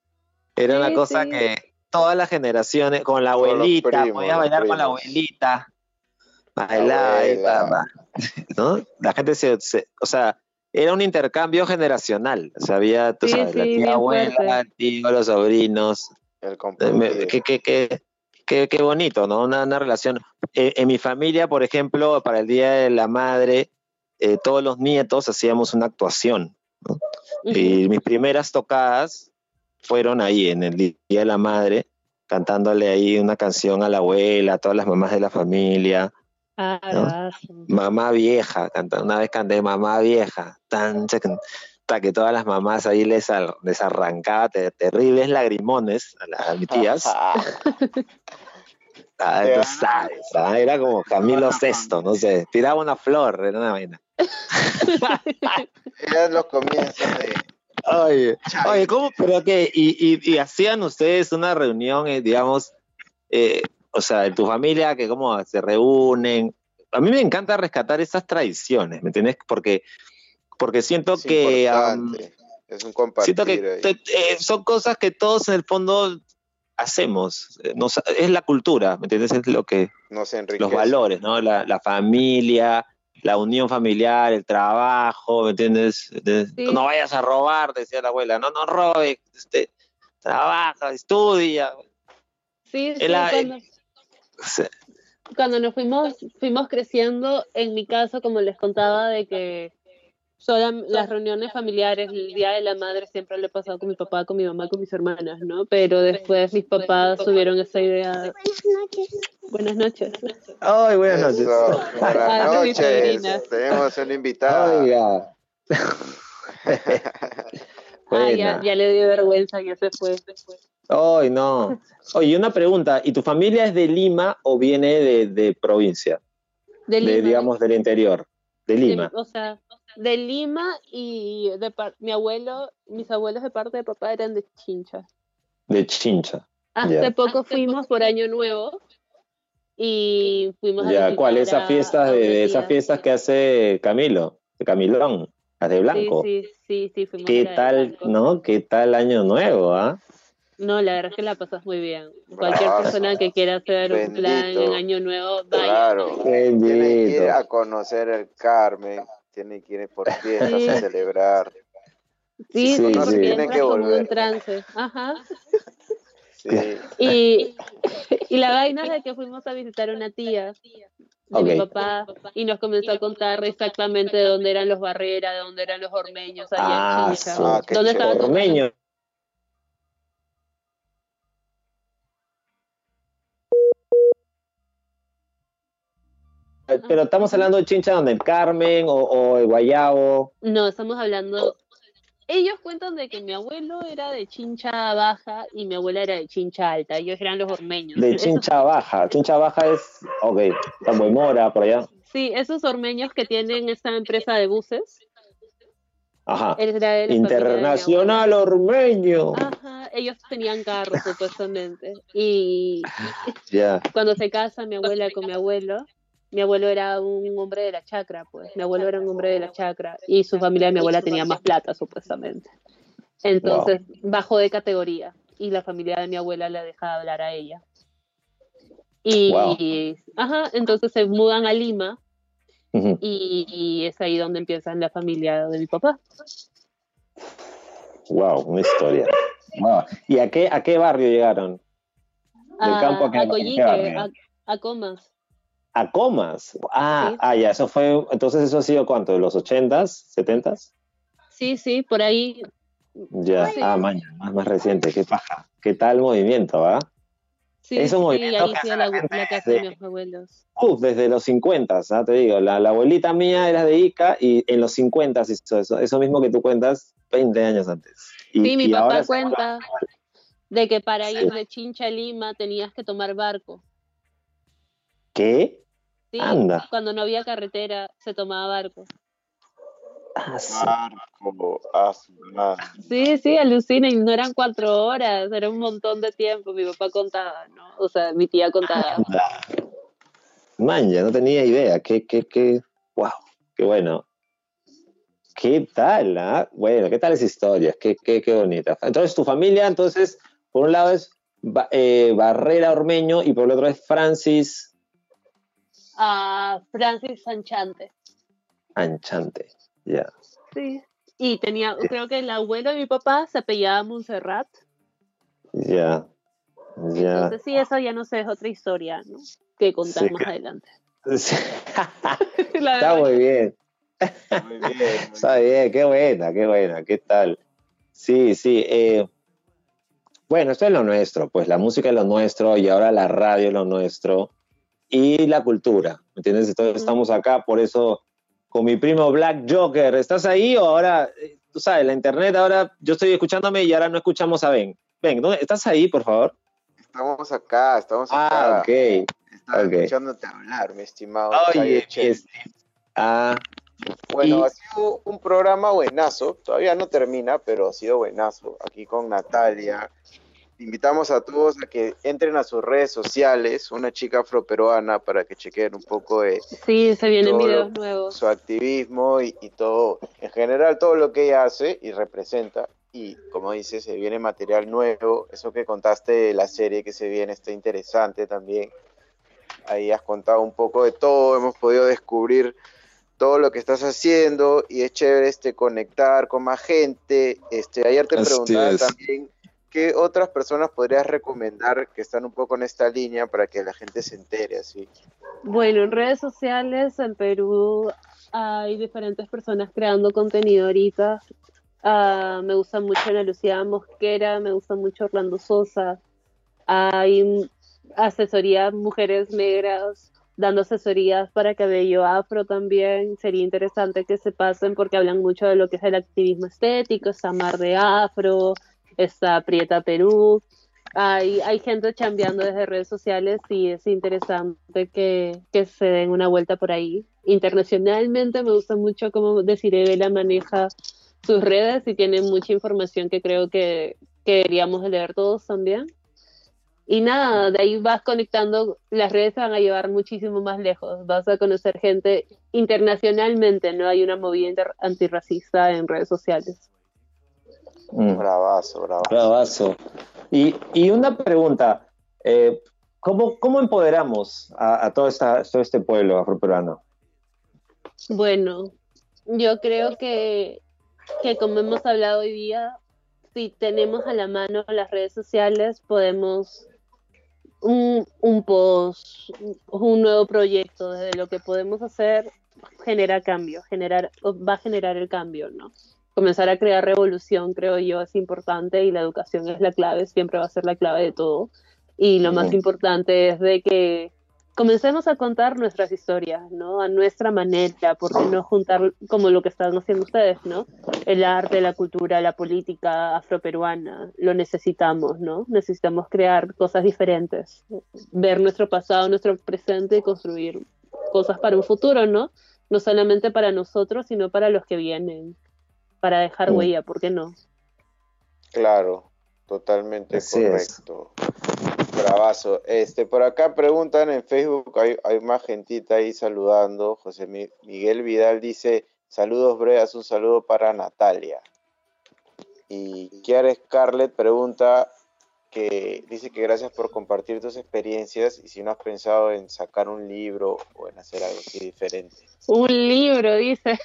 era una cosa sí. que todas las generaciones, con la abuelita, primos, podías bailar con la abuelita, bailar, ahí, abuela. ¿no? La gente se, se- o sea, era un intercambio generacional, o sea, había, tú Sí, sabes, la tía abuela, fuerte. el tío, los sobrinos, El qué, qué, qué, qué- bonito, ¿no? Una, una relación. Eh, en mi familia, por ejemplo, para el Día de la Madre, eh, todos los nietos hacíamos una actuación. ¿no? Y mis primeras tocadas fueron ahí, en el Día de la Madre, cantándole ahí una canción a la abuela, a todas las mamás de la familia. Ah, ¿no? gracias. Mamá vieja, canta, una vez canté Mamá vieja, tan, que todas las mamás ahí les, les arrancaba te- terribles lagrimones a, la- a mis tías. Ah, tú sabes, ah, era como Camilo VI, no sé, tiraba una flor, era una vaina. *laughs* Eran los comienzos de. Oye, *laughs* oye, ¿cómo? Pero que, y, y, y hacían ustedes una reunión, eh, digamos, eh, o sea, en tu familia, que cómo se reúnen. A mí me encanta rescatar esas tradiciones, ¿me entiendes? Porque, porque siento Es que importante. Es un compartir. siento que ahí. te- eh, son cosas que todos en el fondo hacemos. eh, nos- es la cultura, ¿me entiendes? Es lo que Nos enriquece. los valores, ¿no? La, la familia, la unión familiar, el trabajo, ¿me entiendes? De- Sí. No vayas a robar, decía la abuela, no, no robes, este, trabaja, estudia. Sí, sí, El- cuando, cuando nos fuimos, fuimos creciendo, en mi caso, como les contaba, de que solam- las reuniones familiares, el Día de la Madre, siempre lo he pasado con mi papá, con mi mamá, con mis hermanas, ¿no? Pero después mis papás tuvieron esa idea. Buenas noches. Ay, buenas noches. Eso, Ah, Buenas sobrina. noches. Tenemos una invitada. Oiga. *laughs* Ah, ya, ya le dio vergüenza, ya se fue. Ay, no. Oye, una pregunta, ¿y tu familia es de Lima o viene de, de provincia? De Lima. digamos, del interior. De De- Lima. o sea, de Lima y de par- mi abuelo, mis abuelos de parte de papá eran de Chincha. De Chincha. Hace poco fuimos por Año Nuevo y fuimos a Ya, ¿cuál? Esas fiestas de, esas fiestas que hace Camilo, de Camilón, las de blanco. Sí, sí, sí, sí, fuimos a ¿Qué tal, no? ¿Qué tal año nuevo, ah? No, la verdad es que la pasas muy bien. Cualquier persona que quiera hacer un plan en Año Nuevo, vaya. Claro. Que ir a conocer el Carmen. Tienen que ir por fiestas Sí. a celebrar. Sí, Sí, sí, sí. Tienen que volver. un trance. Ajá. Sí. Y, y la vaina es de que fuimos a visitar a una tía de mi papá y nos comenzó a contar exactamente de dónde eran los barreras, de dónde eran los ormeños allá Ah, en Chincha. su- Ah, qué ¿Dónde estaban chévere. Pero estamos hablando de Chincha donde el Carmen o, o el Guayabo. No, estamos hablando. Ellos cuentan de que mi abuelo era de Chincha Baja y mi abuela era de Chincha Alta. Ellos eran los ormeños. De Chincha Baja. Chincha Baja es, ok, Tambo y Mora, por allá. sí, esos ormeños que tienen esta empresa de buses. Ajá. Internacional Ormeño. Ajá, ellos tenían carros supuestamente. Y Ya. cuando se casa mi abuela con mi abuelo, mi abuelo era un hombre de la chacra, pues. Mi abuelo era un hombre de la chacra y su familia de mi abuela tenía más plata supuestamente. Entonces bajó de categoría y la familia de mi abuela le deja hablar a ella. Y, Wow. ajá, entonces se mudan a Lima y, y es ahí donde empieza la familia de mi papá. Wow, una historia. Wow. ¿Y a qué, a qué barrio llegaron? Del A, campo a Comas. A Comas. Ah, Sí. ah, ya, eso fue. Entonces, ¿eso ha sido cuánto? ¿De los 80s, 70s? Sí, sí, por ahí. Ya, Sí. ah, maña, más, más reciente, qué paja. ¿Qué tal movimiento, ah? Sí, Es un sí, movimiento ahí que la, la casa desde- de mis abuelos. Uf, desde los 50, ¿ah? te digo, la, la abuelita mía era de Ica y en los 50 hizo eso, eso mismo que tú cuentas 20 años antes. Y, Sí, mi y papá cuenta de que para ir de Chincha a Lima tenías que tomar barco. ¿Qué? Sí, Anda. cuando no había carretera se tomaba barco. Ah, sí. Marco, ah. Sí, sí, alucina, y no eran cuatro horas, era un montón de tiempo. Mi papá contaba, ¿no? O sea, mi tía contaba. Anda. Man, ya no tenía idea. Qué, qué, qué, wow, qué bueno. ¿Qué tal? ah? Bueno, ¿qué tal esa historia? Qué, qué, qué bonita. Entonces, tu familia, entonces, por un lado es eh, Barrera Ormeño y por el otro es Francis A Francis Sanchante. Anchante. Ya. Sí. Y tenía, creo que el abuelo de mi papá se apellidaba Montserrat. Ya. Ya. Entonces, sí, eso ya no sé, es otra historia, ¿no? Que contar Sí, más que- adelante. Sí. *laughs* Está muy bien. Muy bien. muy Está bien, qué buena, qué buena, qué tal. Sí, sí. eh, bueno, esto es lo nuestro, pues la música es lo nuestro y ahora la radio es lo nuestro y la cultura, ¿me entiendes? Entonces estamos acá, por eso, con mi primo Black Joker. ¿Estás ahí o ahora, eh, tú sabes, la internet ahora, yo estoy escuchándome y ahora no escuchamos a Ben? Ben, ¿dónde- ¿estás ahí, por favor? Estamos acá, estamos acá. Ah, ok. Estaba escuchándote hablar, mi estimado. Oye, es- ah, Bueno, y- ha sido un programa buenazo, todavía no termina, pero ha sido buenazo. Aquí con Natalia. Invitamos a todos a que entren a sus redes sociales, una chica afroperuana, para que chequen un poco de Sí, se vienen videos lo- nuevos. su activismo y, y todo, en general todo lo que ella hace y representa. Y como dices, se viene material nuevo, eso que contaste de la serie que se viene está interesante también. Ahí has contado un poco de todo, hemos podido descubrir todo lo que estás haciendo y es chévere este conectar con más gente. Este, ayer te Así preguntaba es. también qué otras personas podrías recomendar que están un poco en esta línea para que la gente se entere así. Bueno, en redes sociales en Perú hay diferentes personas creando contenido ahorita. Ah, me gusta mucho Ana Lucía Mosquera, me gusta mucho Orlando Sosa. Hay asesoría mujeres negras dando asesorías para cabello afro también. Sería interesante que se pasen porque hablan mucho de lo que es el activismo estético, está Mar de Afro, está Prieta Perú. Hay, hay gente chambeando desde redes sociales y es interesante que, que se den una vuelta por ahí. Internacionalmente me gusta mucho cómo Desiree maneja sus redes y tiene mucha información que creo que, que deberíamos de leer todos también. Y nada, de ahí vas conectando, las redes te van a llevar muchísimo más lejos, vas a conocer gente internacionalmente, no hay una movida antirracista en redes sociales. Mm. Bravazo, bravazo. Bravazo. Y, y una pregunta, eh, ¿cómo, ¿cómo empoderamos a, a todo, esta, todo este pueblo afroperuano? Bueno, yo creo que, que como hemos hablado hoy día, si tenemos a la mano las redes sociales, podemos un, un post, un nuevo proyecto, desde lo que podemos hacer, genera cambio, generar, va a generar el cambio, ¿no? Comenzar a crear revolución, creo yo, es importante y la educación es la clave, siempre va a ser la clave de todo. Y lo más importante es de que comencemos a contar nuestras historias, ¿no? A nuestra manera, ¿por qué no juntar como lo que están haciendo ustedes, ¿no? El arte, la cultura, la política afroperuana, lo necesitamos, ¿no? Necesitamos crear cosas diferentes, ver nuestro pasado, nuestro presente y construir cosas para un futuro, ¿no? No solamente para nosotros, sino para los que vienen, para dejar Mm. huella, ¿por qué no? Claro, totalmente Así es. correcto. Bravazo. Este, por acá preguntan en Facebook, hay, hay más gentita ahí saludando. José Mi- Miguel Vidal dice, saludos breas, un saludo para Natalia. Y Kiara Scarlett pregunta que dice que gracias por compartir tus experiencias y si no has pensado en sacar un libro o en hacer algo así diferente. Un libro, dice.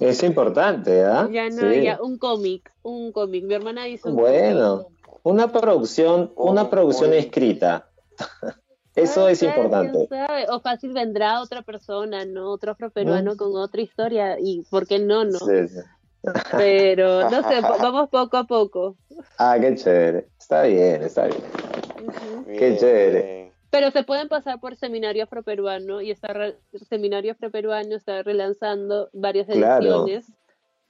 Es importante, ¿ah? *laughs* Ya no, Sí. ya, un cómic, un cómic. Mi hermana hizo un Bueno, una producción, una Oh, producción escrita. *laughs* Eso es ser, importante. O fácil vendrá otra persona, ¿no? Otro afroperuano con otra historia. Y ¿por qué no, no? Sí, sí. *laughs* Pero, no sé, vamos poco a poco. Ah, qué chévere. Está bien, está bien. Qué chévere. Pero se pueden pasar por Seminario Afroperuano y está re- Seminario Afroperuano está relanzando varias Claro. ediciones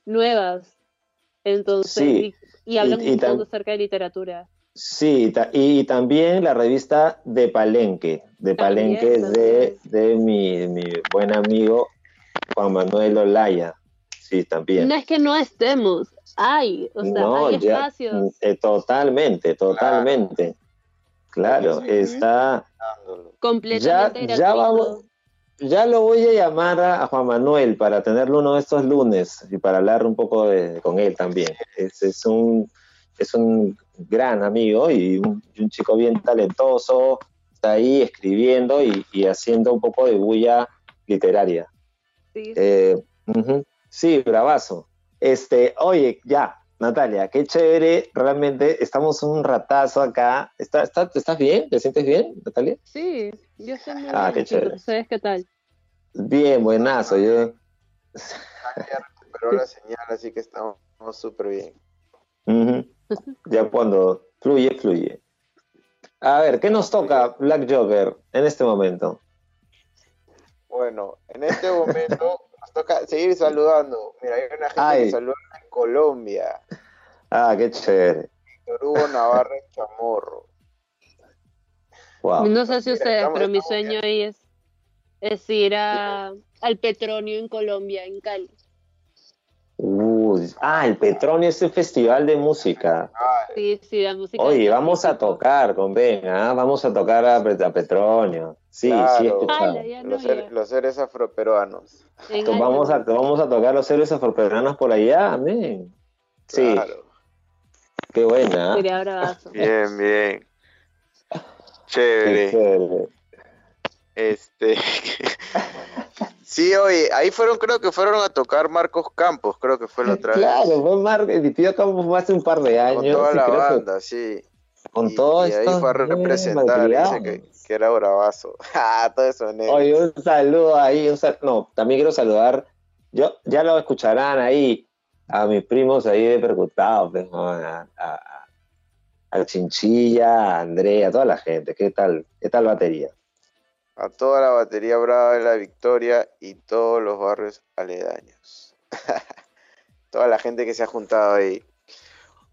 nuevas. Entonces, Sí. y, y hablan Y- un acerca de literatura. Sí, y también la revista de Palenque, de Palenque es de, de mi, mi buen amigo Juan Manuel Olaya. Sí, también. No es que no estemos, hay, o sea, No, hay ya, espacios. eh, totalmente, totalmente. Claro, está. Ya, completamente ya vamos, ya lo voy a llamar a, a Juan Manuel para tenerlo uno de estos lunes y para hablar un poco de- con él también. Es, es un, es un gran amigo y un, y un chico bien talentoso, está ahí escribiendo y, y haciendo un poco de bulla literaria. Sí. Eh. Sí, bravazo. Este, oye, ya, Natalia, qué chévere, realmente estamos un ratazo acá. ¿Está, está, ¿Estás bien? ¿Te sientes bien, Natalia? Sí, yo estoy muy Ah, bien, qué chévere. ¿Ustedes qué tal? Bien, buenazo. Yo, Pero la señal, así que estamos súper bien. Ya *laughs* cuando fluye, fluye. A ver, ¿qué nos toca Black Joker en este momento? Bueno, en este momento toca seguir saludando. Mira, hay una gente Ay. que saluda en Colombia. Ah, qué chévere. Víctor Hugo Navarra en Chamorro. Wow. No sé si Mira, ustedes, estamos- pero mi sueño ahí es, es ir a, al Petronio en Colombia, en Cali. Uy, ah, el Petronio es el festival de música. Sí, sí, la música. Oye, vamos a tocar con Ben, ¿ah? Vamos a tocar a, a Petronio. Sí, sí, Claro, escuchado. los, ser- los seres afroperuanos. Vamos a, vamos a tocar los héroes afroperuanos por allá, amén. Sí, Claro. qué buena. ¿ah? Bien, bien. Qué Chévere. chévere. Este. *laughs* sí, oye, ahí fueron, creo que fueron a tocar Marcos Campos, creo que fue la otra vez. Claro, fue Mar mi tío Campos fue hace un par de años. Con toda la que banda, sí. Con Y, todo y ahí fue a representar, dice que, que era bravazo. *laughs* Ah, todo eso negro. Oye, un saludo ahí. Un sal- No, también quiero saludar. Yo, ya lo escucharán ahí a mis primos ahí de percutados, pues, a, a- Chinchilla, a Andrea, a toda la gente. ¿Qué tal? ¿Qué tal batería? A toda la batería brava de la Victoria y todos los barrios aledaños. *laughs* toda la gente que se ha juntado ahí.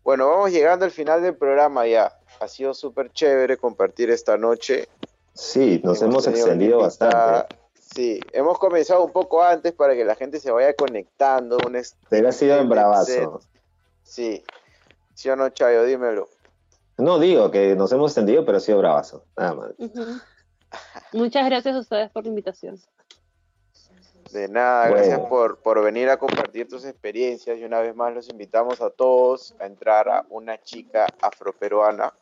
Bueno, vamos llegando al final del programa ya. Ha sido súper chévere compartir esta noche. Sí, nos hemos, extendido bastante. Sí, hemos comenzado un poco antes para que la gente se vaya conectando. Un Pero ha sido en bravazo. Sí. ¿Sí o no, Chayo? Dímelo. No digo que nos hemos extendido, pero ha sido bravazo. Nada más. Muchas gracias a ustedes por la invitación. De nada, Bueno. gracias por, por venir a compartir tus experiencias y una vez más los invitamos a todos a entrar a una chica afroperuana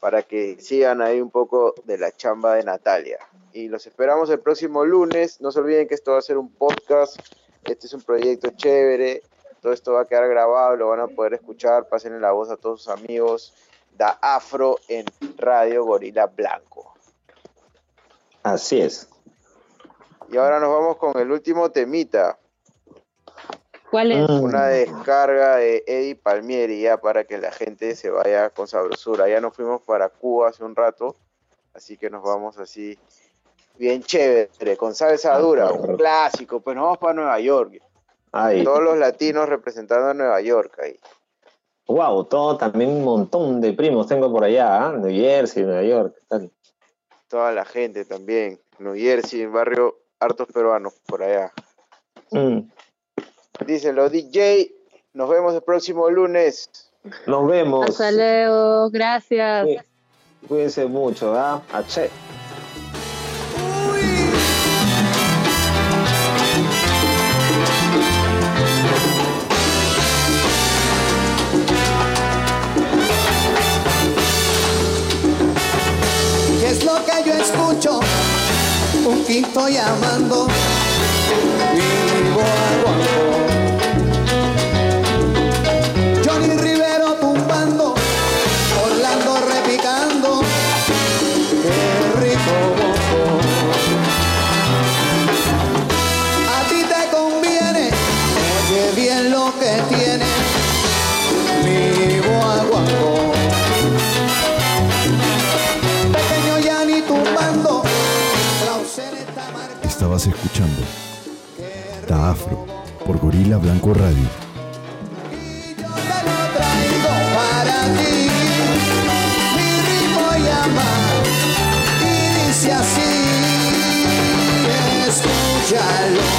para que sigan ahí un poco de la chamba de Natalia. Y los esperamos el próximo lunes. No se olviden que esto va a ser un podcast. Este es un proyecto chévere. Todo esto va a quedar grabado, lo van a poder escuchar. Pasen la voz a todos sus amigos. Da Afro en Radio Gorila Blanco. Así es. Y ahora nos vamos con el último temita. ¿Cuál es? Una descarga de Eddie Palmieri ya para que la gente se vaya con sabrosura. Ya nos fuimos para Cuba hace un rato, así que nos vamos así bien chévere, con salsa dura, un clásico. Pues nos vamos para Nueva York. Ay. Todos los latinos representando a Nueva York ahí. Wow, todo también un montón de primos tengo por allá, ¿ah? New Jersey, Nueva York. ¿qué tal? Toda la gente también. New Jersey, barrio hartos peruanos por allá. Mm, Díselo, DJ. Nos vemos el próximo lunes. Nos vemos. Hasta luego, gracias. Cuídense mucho, ¿ah? Ache. poquito llamando. Escuchando Da Afro por Gorila Blanco Radio. traigo para ti. Mi ritmo llama y dice así. Escúchalo